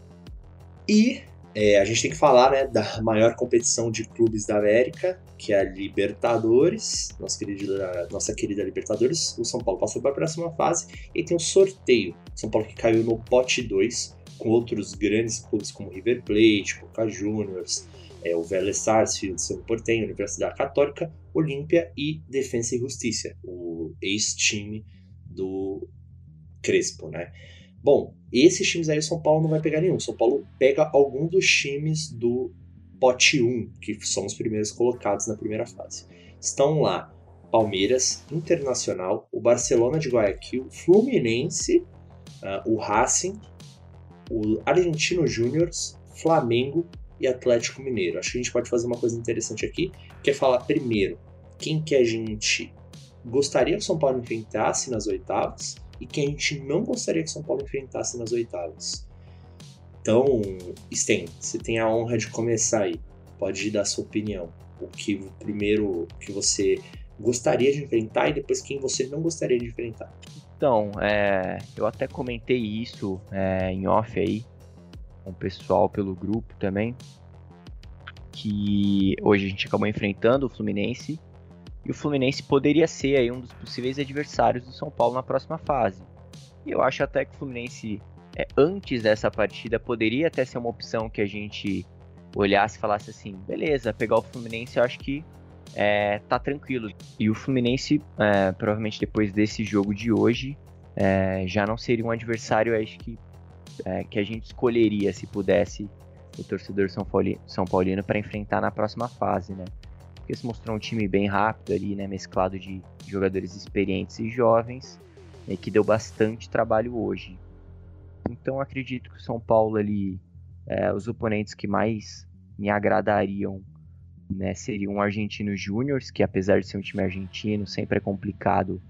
Speaker 1: E é, a gente tem que falar né, da maior competição de clubes da América, que é a Libertadores, nossa querida, nossa querida Libertadores. O São Paulo passou para a próxima fase e tem um sorteio. São Paulo que caiu no pote 2, com outros grandes clubes como River Plate, Boca Juniors, é, o Vélez Sarsfield, São Portenho, Universidade Católica, Olímpia e Defensa e Justiça, o ex-time do Crespo, né? Bom, esses times aí, São Paulo não vai pegar nenhum. São Paulo pega algum dos times do pote 1, que são os primeiros colocados na primeira fase. Estão lá Palmeiras, Internacional, o Barcelona de Guayaquil, Fluminense, uh, o Racing, o Argentino Júnior, Flamengo e Atlético Mineiro. Acho que a gente pode fazer uma coisa interessante aqui, que é falar primeiro quem que a gente gostaria que o São Paulo enfrentasse nas oitavas e quem a gente não gostaria que o São Paulo enfrentasse nas oitavas. Então, Sten, você tem a honra de começar aí. Pode dar sua opinião. O que primeiro que você gostaria de enfrentar e depois quem você não gostaria de enfrentar.
Speaker 3: Então, é, eu até comentei isso é, em off aí com o pessoal pelo grupo também. Que hoje a gente acabou enfrentando o Fluminense e o Fluminense poderia ser aí um dos possíveis adversários do São Paulo na próxima fase. E eu acho até que o Fluminense, é, antes dessa partida, poderia até ser uma opção que a gente olhasse e falasse assim: beleza, pegar o Fluminense eu acho que é, tá tranquilo. E o Fluminense, é, provavelmente depois desse jogo de hoje, é, já não seria um adversário, acho que, é, que a gente escolheria se pudesse o torcedor São Paulino, São Paulino para enfrentar na próxima fase, né? Porque se mostrou um time bem rápido ali, né, mesclado de jogadores experientes e jovens, né, que deu bastante trabalho hoje. Então acredito que o São Paulo ali, é, os oponentes que mais me agradariam, né, seriam o Argentino Júnior, que apesar de ser um time argentino, sempre é complicado,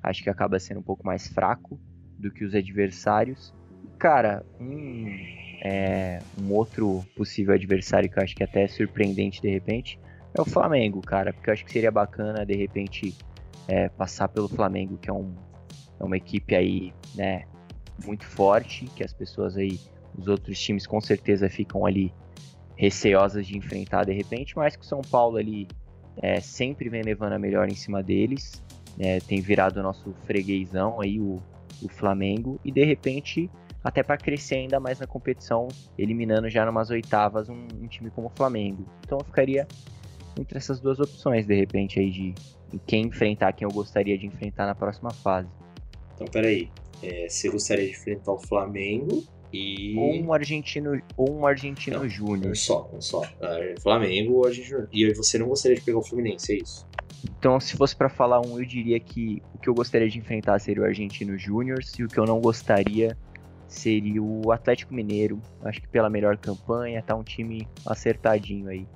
Speaker 3: acho que acaba sendo um pouco mais fraco do que os adversários. Cara, um, é, um outro possível adversário que eu acho que até é surpreendente de repente é o Flamengo, cara, porque eu acho que seria bacana de repente é, passar pelo Flamengo, que é, um, é uma equipe aí, né, muito forte, que as pessoas aí, os outros times com certeza ficam ali receosas de enfrentar de repente, mas que o São Paulo ali é, sempre vem levando a melhor em cima deles, é, tem virado o nosso freguesão aí, o, o Flamengo, e de repente até para crescer ainda mais na competição, eliminando já numas oitavas um, um time como o Flamengo. Então eu ficaria entre essas duas opções, de repente, aí de quem enfrentar, quem eu gostaria de enfrentar na próxima fase.
Speaker 1: Então, peraí. É, você gostaria de enfrentar o Flamengo e.
Speaker 3: Ou um argentino, ou um argentino júnior.
Speaker 1: Um só, um só. É, Flamengo ou argentino. E você não gostaria de pegar o Fluminense, é isso?
Speaker 3: Então, se fosse para falar um, eu diria que o que eu gostaria de enfrentar seria o Argentino Júnior e o que eu não gostaria seria o Atlético Mineiro. Acho que pela melhor campanha, tá um time acertadinho aí.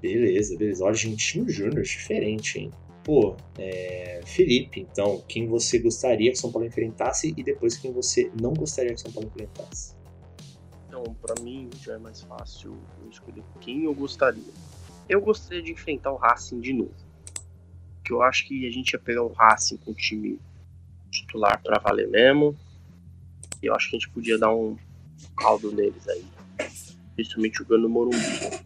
Speaker 1: Beleza, beleza. O Argentino Júnior, diferente, hein? Pô, é... Felipe, então, quem você gostaria que São Paulo enfrentasse e depois quem você não gostaria que São Paulo enfrentasse?
Speaker 2: Então, para mim já é mais fácil escolher quem eu gostaria. Eu gostaria de enfrentar o Racing de novo. Que eu acho que a gente ia pegar o Racing com o time titular para valer mesmo. E eu acho que a gente podia dar um caldo neles aí. Principalmente jogando no Morumbi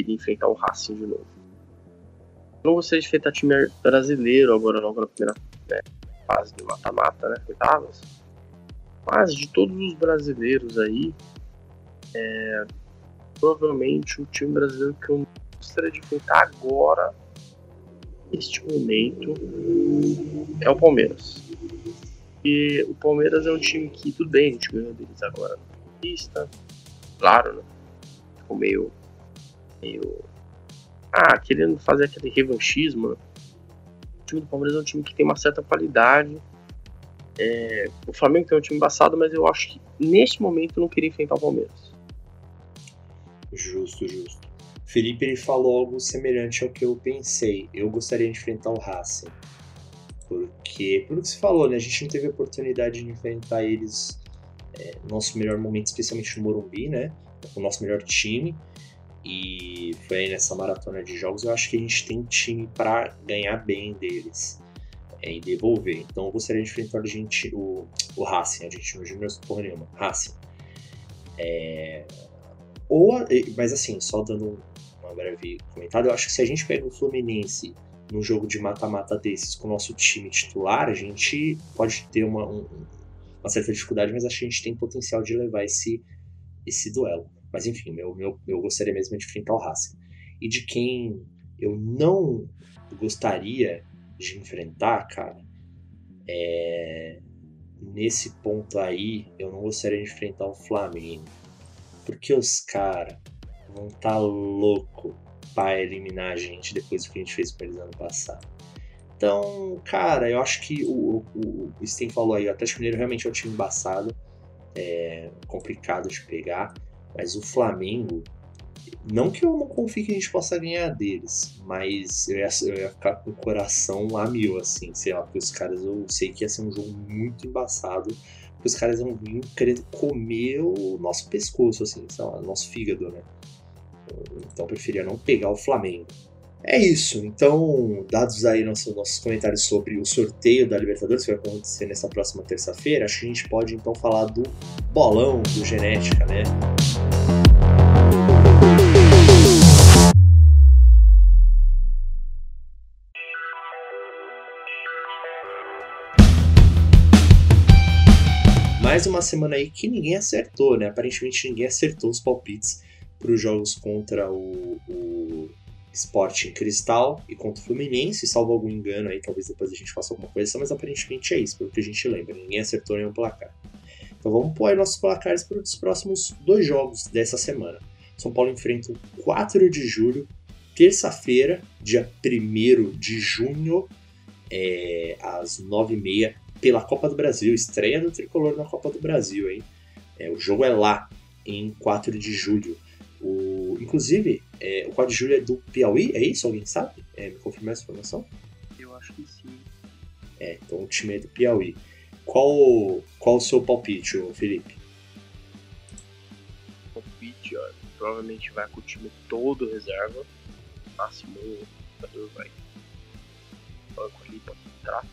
Speaker 2: iria enfrentar o Racing de novo. Não gostaria de enfrentar time brasileiro agora logo na primeira né, fase do mata-mata, né? Oitavas. Mas de todos os brasileiros aí, é, provavelmente o time brasileiro que eu gostaria de enfrentar agora, neste momento, é o Palmeiras. E o Palmeiras é um time que, tudo bem, a gente ganhou deles agora na pista, claro, né? Ficou meio meio. Ah, querendo fazer aquele revanchismo. Né? O time do Palmeiras é um time que tem uma certa qualidade. É, o Flamengo tem um time embaçado, mas eu acho que neste momento eu não queria enfrentar o Palmeiras.
Speaker 1: Justo, justo. Felipe ele falou algo semelhante ao que eu pensei. Eu gostaria de enfrentar o Racing. Porque, pelo que você falou, né, a gente não teve oportunidade de enfrentar eles é, nosso melhor momento, especialmente no Morumbi, né? O nosso melhor time. E foi nessa maratona de jogos, eu acho que a gente tem time para ganhar bem deles é, e devolver. Então eu gostaria de enfrentar a gente, o, o Racing, a gente no Júnior porra nenhuma, Racing. É, ou, mas assim, só dando um breve comentário, eu acho que se a gente pega o Fluminense num jogo de mata-mata desses com o nosso time titular, a gente pode ter uma, um, uma certa dificuldade, mas acho que a gente tem potencial de levar esse, esse duelo. Mas enfim, meu, meu, eu gostaria mesmo de enfrentar o Racing. E de quem eu não gostaria de enfrentar, cara, é... nesse ponto aí, eu não gostaria de enfrentar o Flamengo. Porque os caras vão tá louco para eliminar a gente depois do que a gente fez com eles ano passado. Então, cara, eu acho que o, o, o Sten falou aí, o Atlético Mineiro realmente é um time embaçado, é complicado de pegar. Mas o Flamengo, não que eu não confie que a gente possa ganhar deles, mas eu ia, eu ia ficar com o coração a mil, assim, sei lá, porque os caras eu sei que ia ser um jogo muito embaçado, porque os caras vão vir querendo comer o nosso pescoço, assim, sei lá, nosso fígado, né? Então eu preferia não pegar o Flamengo. É isso. Então, dados aí nossos, nossos comentários sobre o sorteio da Libertadores que vai acontecer nessa próxima terça-feira, acho que a gente pode então falar do bolão do Genética, né? Mais uma semana aí que ninguém acertou, né? Aparentemente ninguém acertou os palpites para os jogos contra o, o Sporting Cristal e contra o Fluminense, salvo algum engano aí, talvez depois a gente faça alguma coisa, mas aparentemente é isso, pelo que a gente lembra, ninguém acertou nenhum placar. Então vamos pôr nossos placares para os próximos dois jogos dessa semana. São Paulo enfrenta o 4 de julho, terça-feira, dia 1 de junho, é, às 9h30, pela Copa do Brasil, estreia do Tricolor na Copa do Brasil, hein? É, o jogo é lá, em 4 de julho. O, inclusive, é, o 4 de julho é do Piauí, é isso? Alguém sabe? É, me confirmar essa informação?
Speaker 2: Eu acho que sim.
Speaker 1: É, então o time é do Piauí. Qual, qual o seu palpite, Felipe?
Speaker 2: Palpite, ó, provavelmente vai com o time todo reserva. Máximo o jogador vai banco ali pra entrar.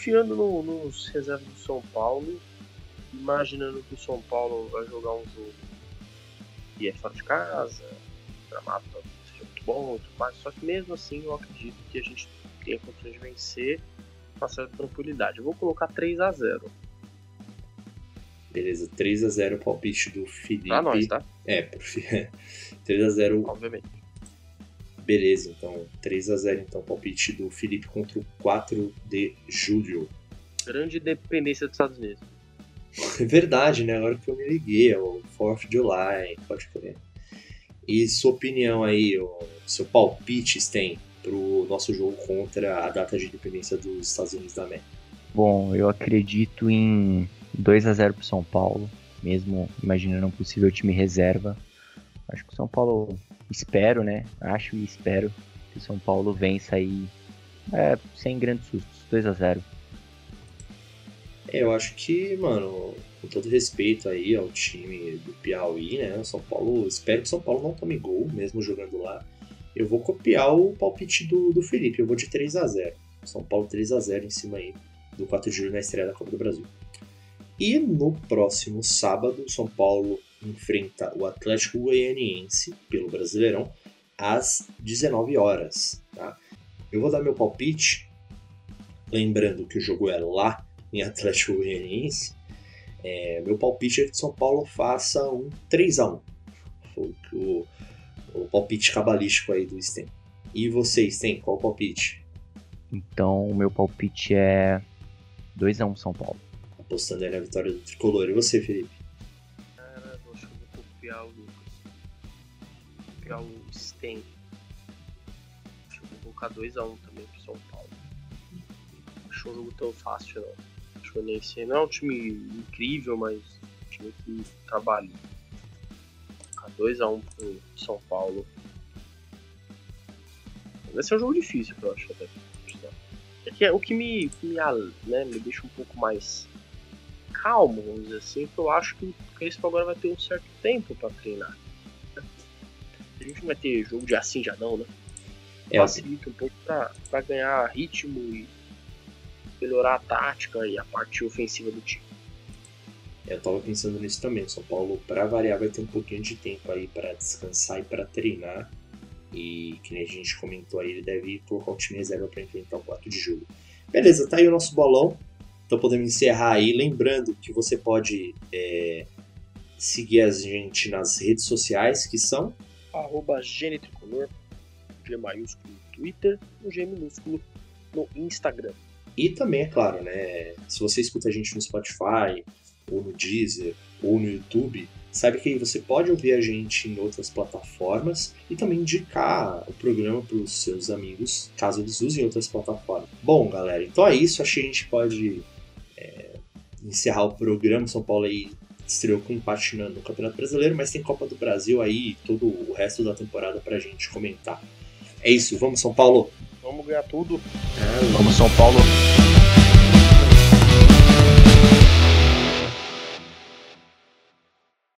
Speaker 2: Confiando no, nos reservas do São Paulo, imaginando que o São Paulo vai jogar um jogo que é fora de casa, gramado seja muito bom e tudo mais. Só que mesmo assim eu acredito que a gente tem a condições de vencer com certa tranquilidade. Eu vou colocar 3 a 0
Speaker 1: Beleza, 3 a 0 palpite do Felipe.
Speaker 2: Pra nós, tá?
Speaker 1: É, 3 a 0
Speaker 2: Obviamente.
Speaker 1: Beleza, então 3 a 0 então palpite do Felipe contra o 4 de julho.
Speaker 2: Grande dependência dos Estados Unidos.
Speaker 1: É verdade, né? Agora que eu me liguei, é o 4th of July, pode crer. E sua opinião aí, o seu palpite, tem pro nosso jogo contra a data de independência dos Estados Unidos da América?
Speaker 3: Bom, eu acredito em 2 a 0 pro São Paulo, mesmo imaginando um possível time reserva. Acho que o São Paulo, espero, né? Acho e espero que o São Paulo vença aí é, sem grandes sustos, 2 a 0
Speaker 1: é, eu acho que, mano, com todo respeito aí ao time do Piauí, né? O São Paulo, espero que o São Paulo não tome gol, mesmo jogando lá. Eu vou copiar o palpite do, do Felipe, eu vou de 3 a 0 São Paulo 3 a 0 em cima aí do 4 de julho na estreia da Copa do Brasil. E no próximo sábado, São Paulo enfrenta o Atlético Goianiense pelo Brasileirão às 19 horas. Tá? Eu vou dar meu palpite, lembrando que o jogo é lá em Atlético Goianiense, é, meu palpite é que São Paulo faça um 3x1. Foi o, o palpite cabalístico aí do Sten. E vocês, têm qual palpite?
Speaker 3: Então, o meu palpite é 2x1 São Paulo.
Speaker 1: Apostando aí na vitória do Tricolor. E você, Felipe?
Speaker 2: Copiar o Lucas. Copiar o Sten. Acho que eu vou colocar 2x1 também pro São Paulo. Acho um jogo tão fácil, não. Fluminense não é um time incrível, mas um time que trabalha. 2x1 pro São Paulo. Vai ser um jogo difícil, eu acho até. É que é o que me, que me, né, me deixa um pouco mais calmo, vamos dizer assim, que eu acho que o Crespo agora vai ter um certo tempo para treinar. A gente não vai ter jogo de assim já não, né?
Speaker 1: É,
Speaker 2: Facilita um pouco para ganhar ritmo e melhorar a tática e a parte ofensiva do time.
Speaker 1: Eu tava pensando nisso também. São Paulo, para variar, vai ter um pouquinho de tempo aí para descansar e para treinar. E que nem a gente comentou aí, ele deve colocar o time reserva para enfrentar o 4 de julho. Beleza, tá aí o nosso bolão. Então podemos encerrar aí. Lembrando que você pode é, seguir a gente nas redes sociais, que são
Speaker 2: Arroba G maiúsculo no Twitter, o G minúsculo no Instagram.
Speaker 1: E também, é claro, né? Se você escuta a gente no Spotify, ou no Deezer, ou no YouTube, saiba que você pode ouvir a gente em outras plataformas e também indicar o programa para os seus amigos, caso eles usem outras plataformas. Bom, galera, então é isso. Acho que a gente pode é, encerrar o programa. São Paulo aí estreou com empate no Campeonato Brasileiro, mas tem Copa do Brasil aí e todo o resto da temporada para a gente comentar. É isso, vamos São Paulo!
Speaker 2: Vamos ganhar tudo.
Speaker 3: Vamos São Paulo!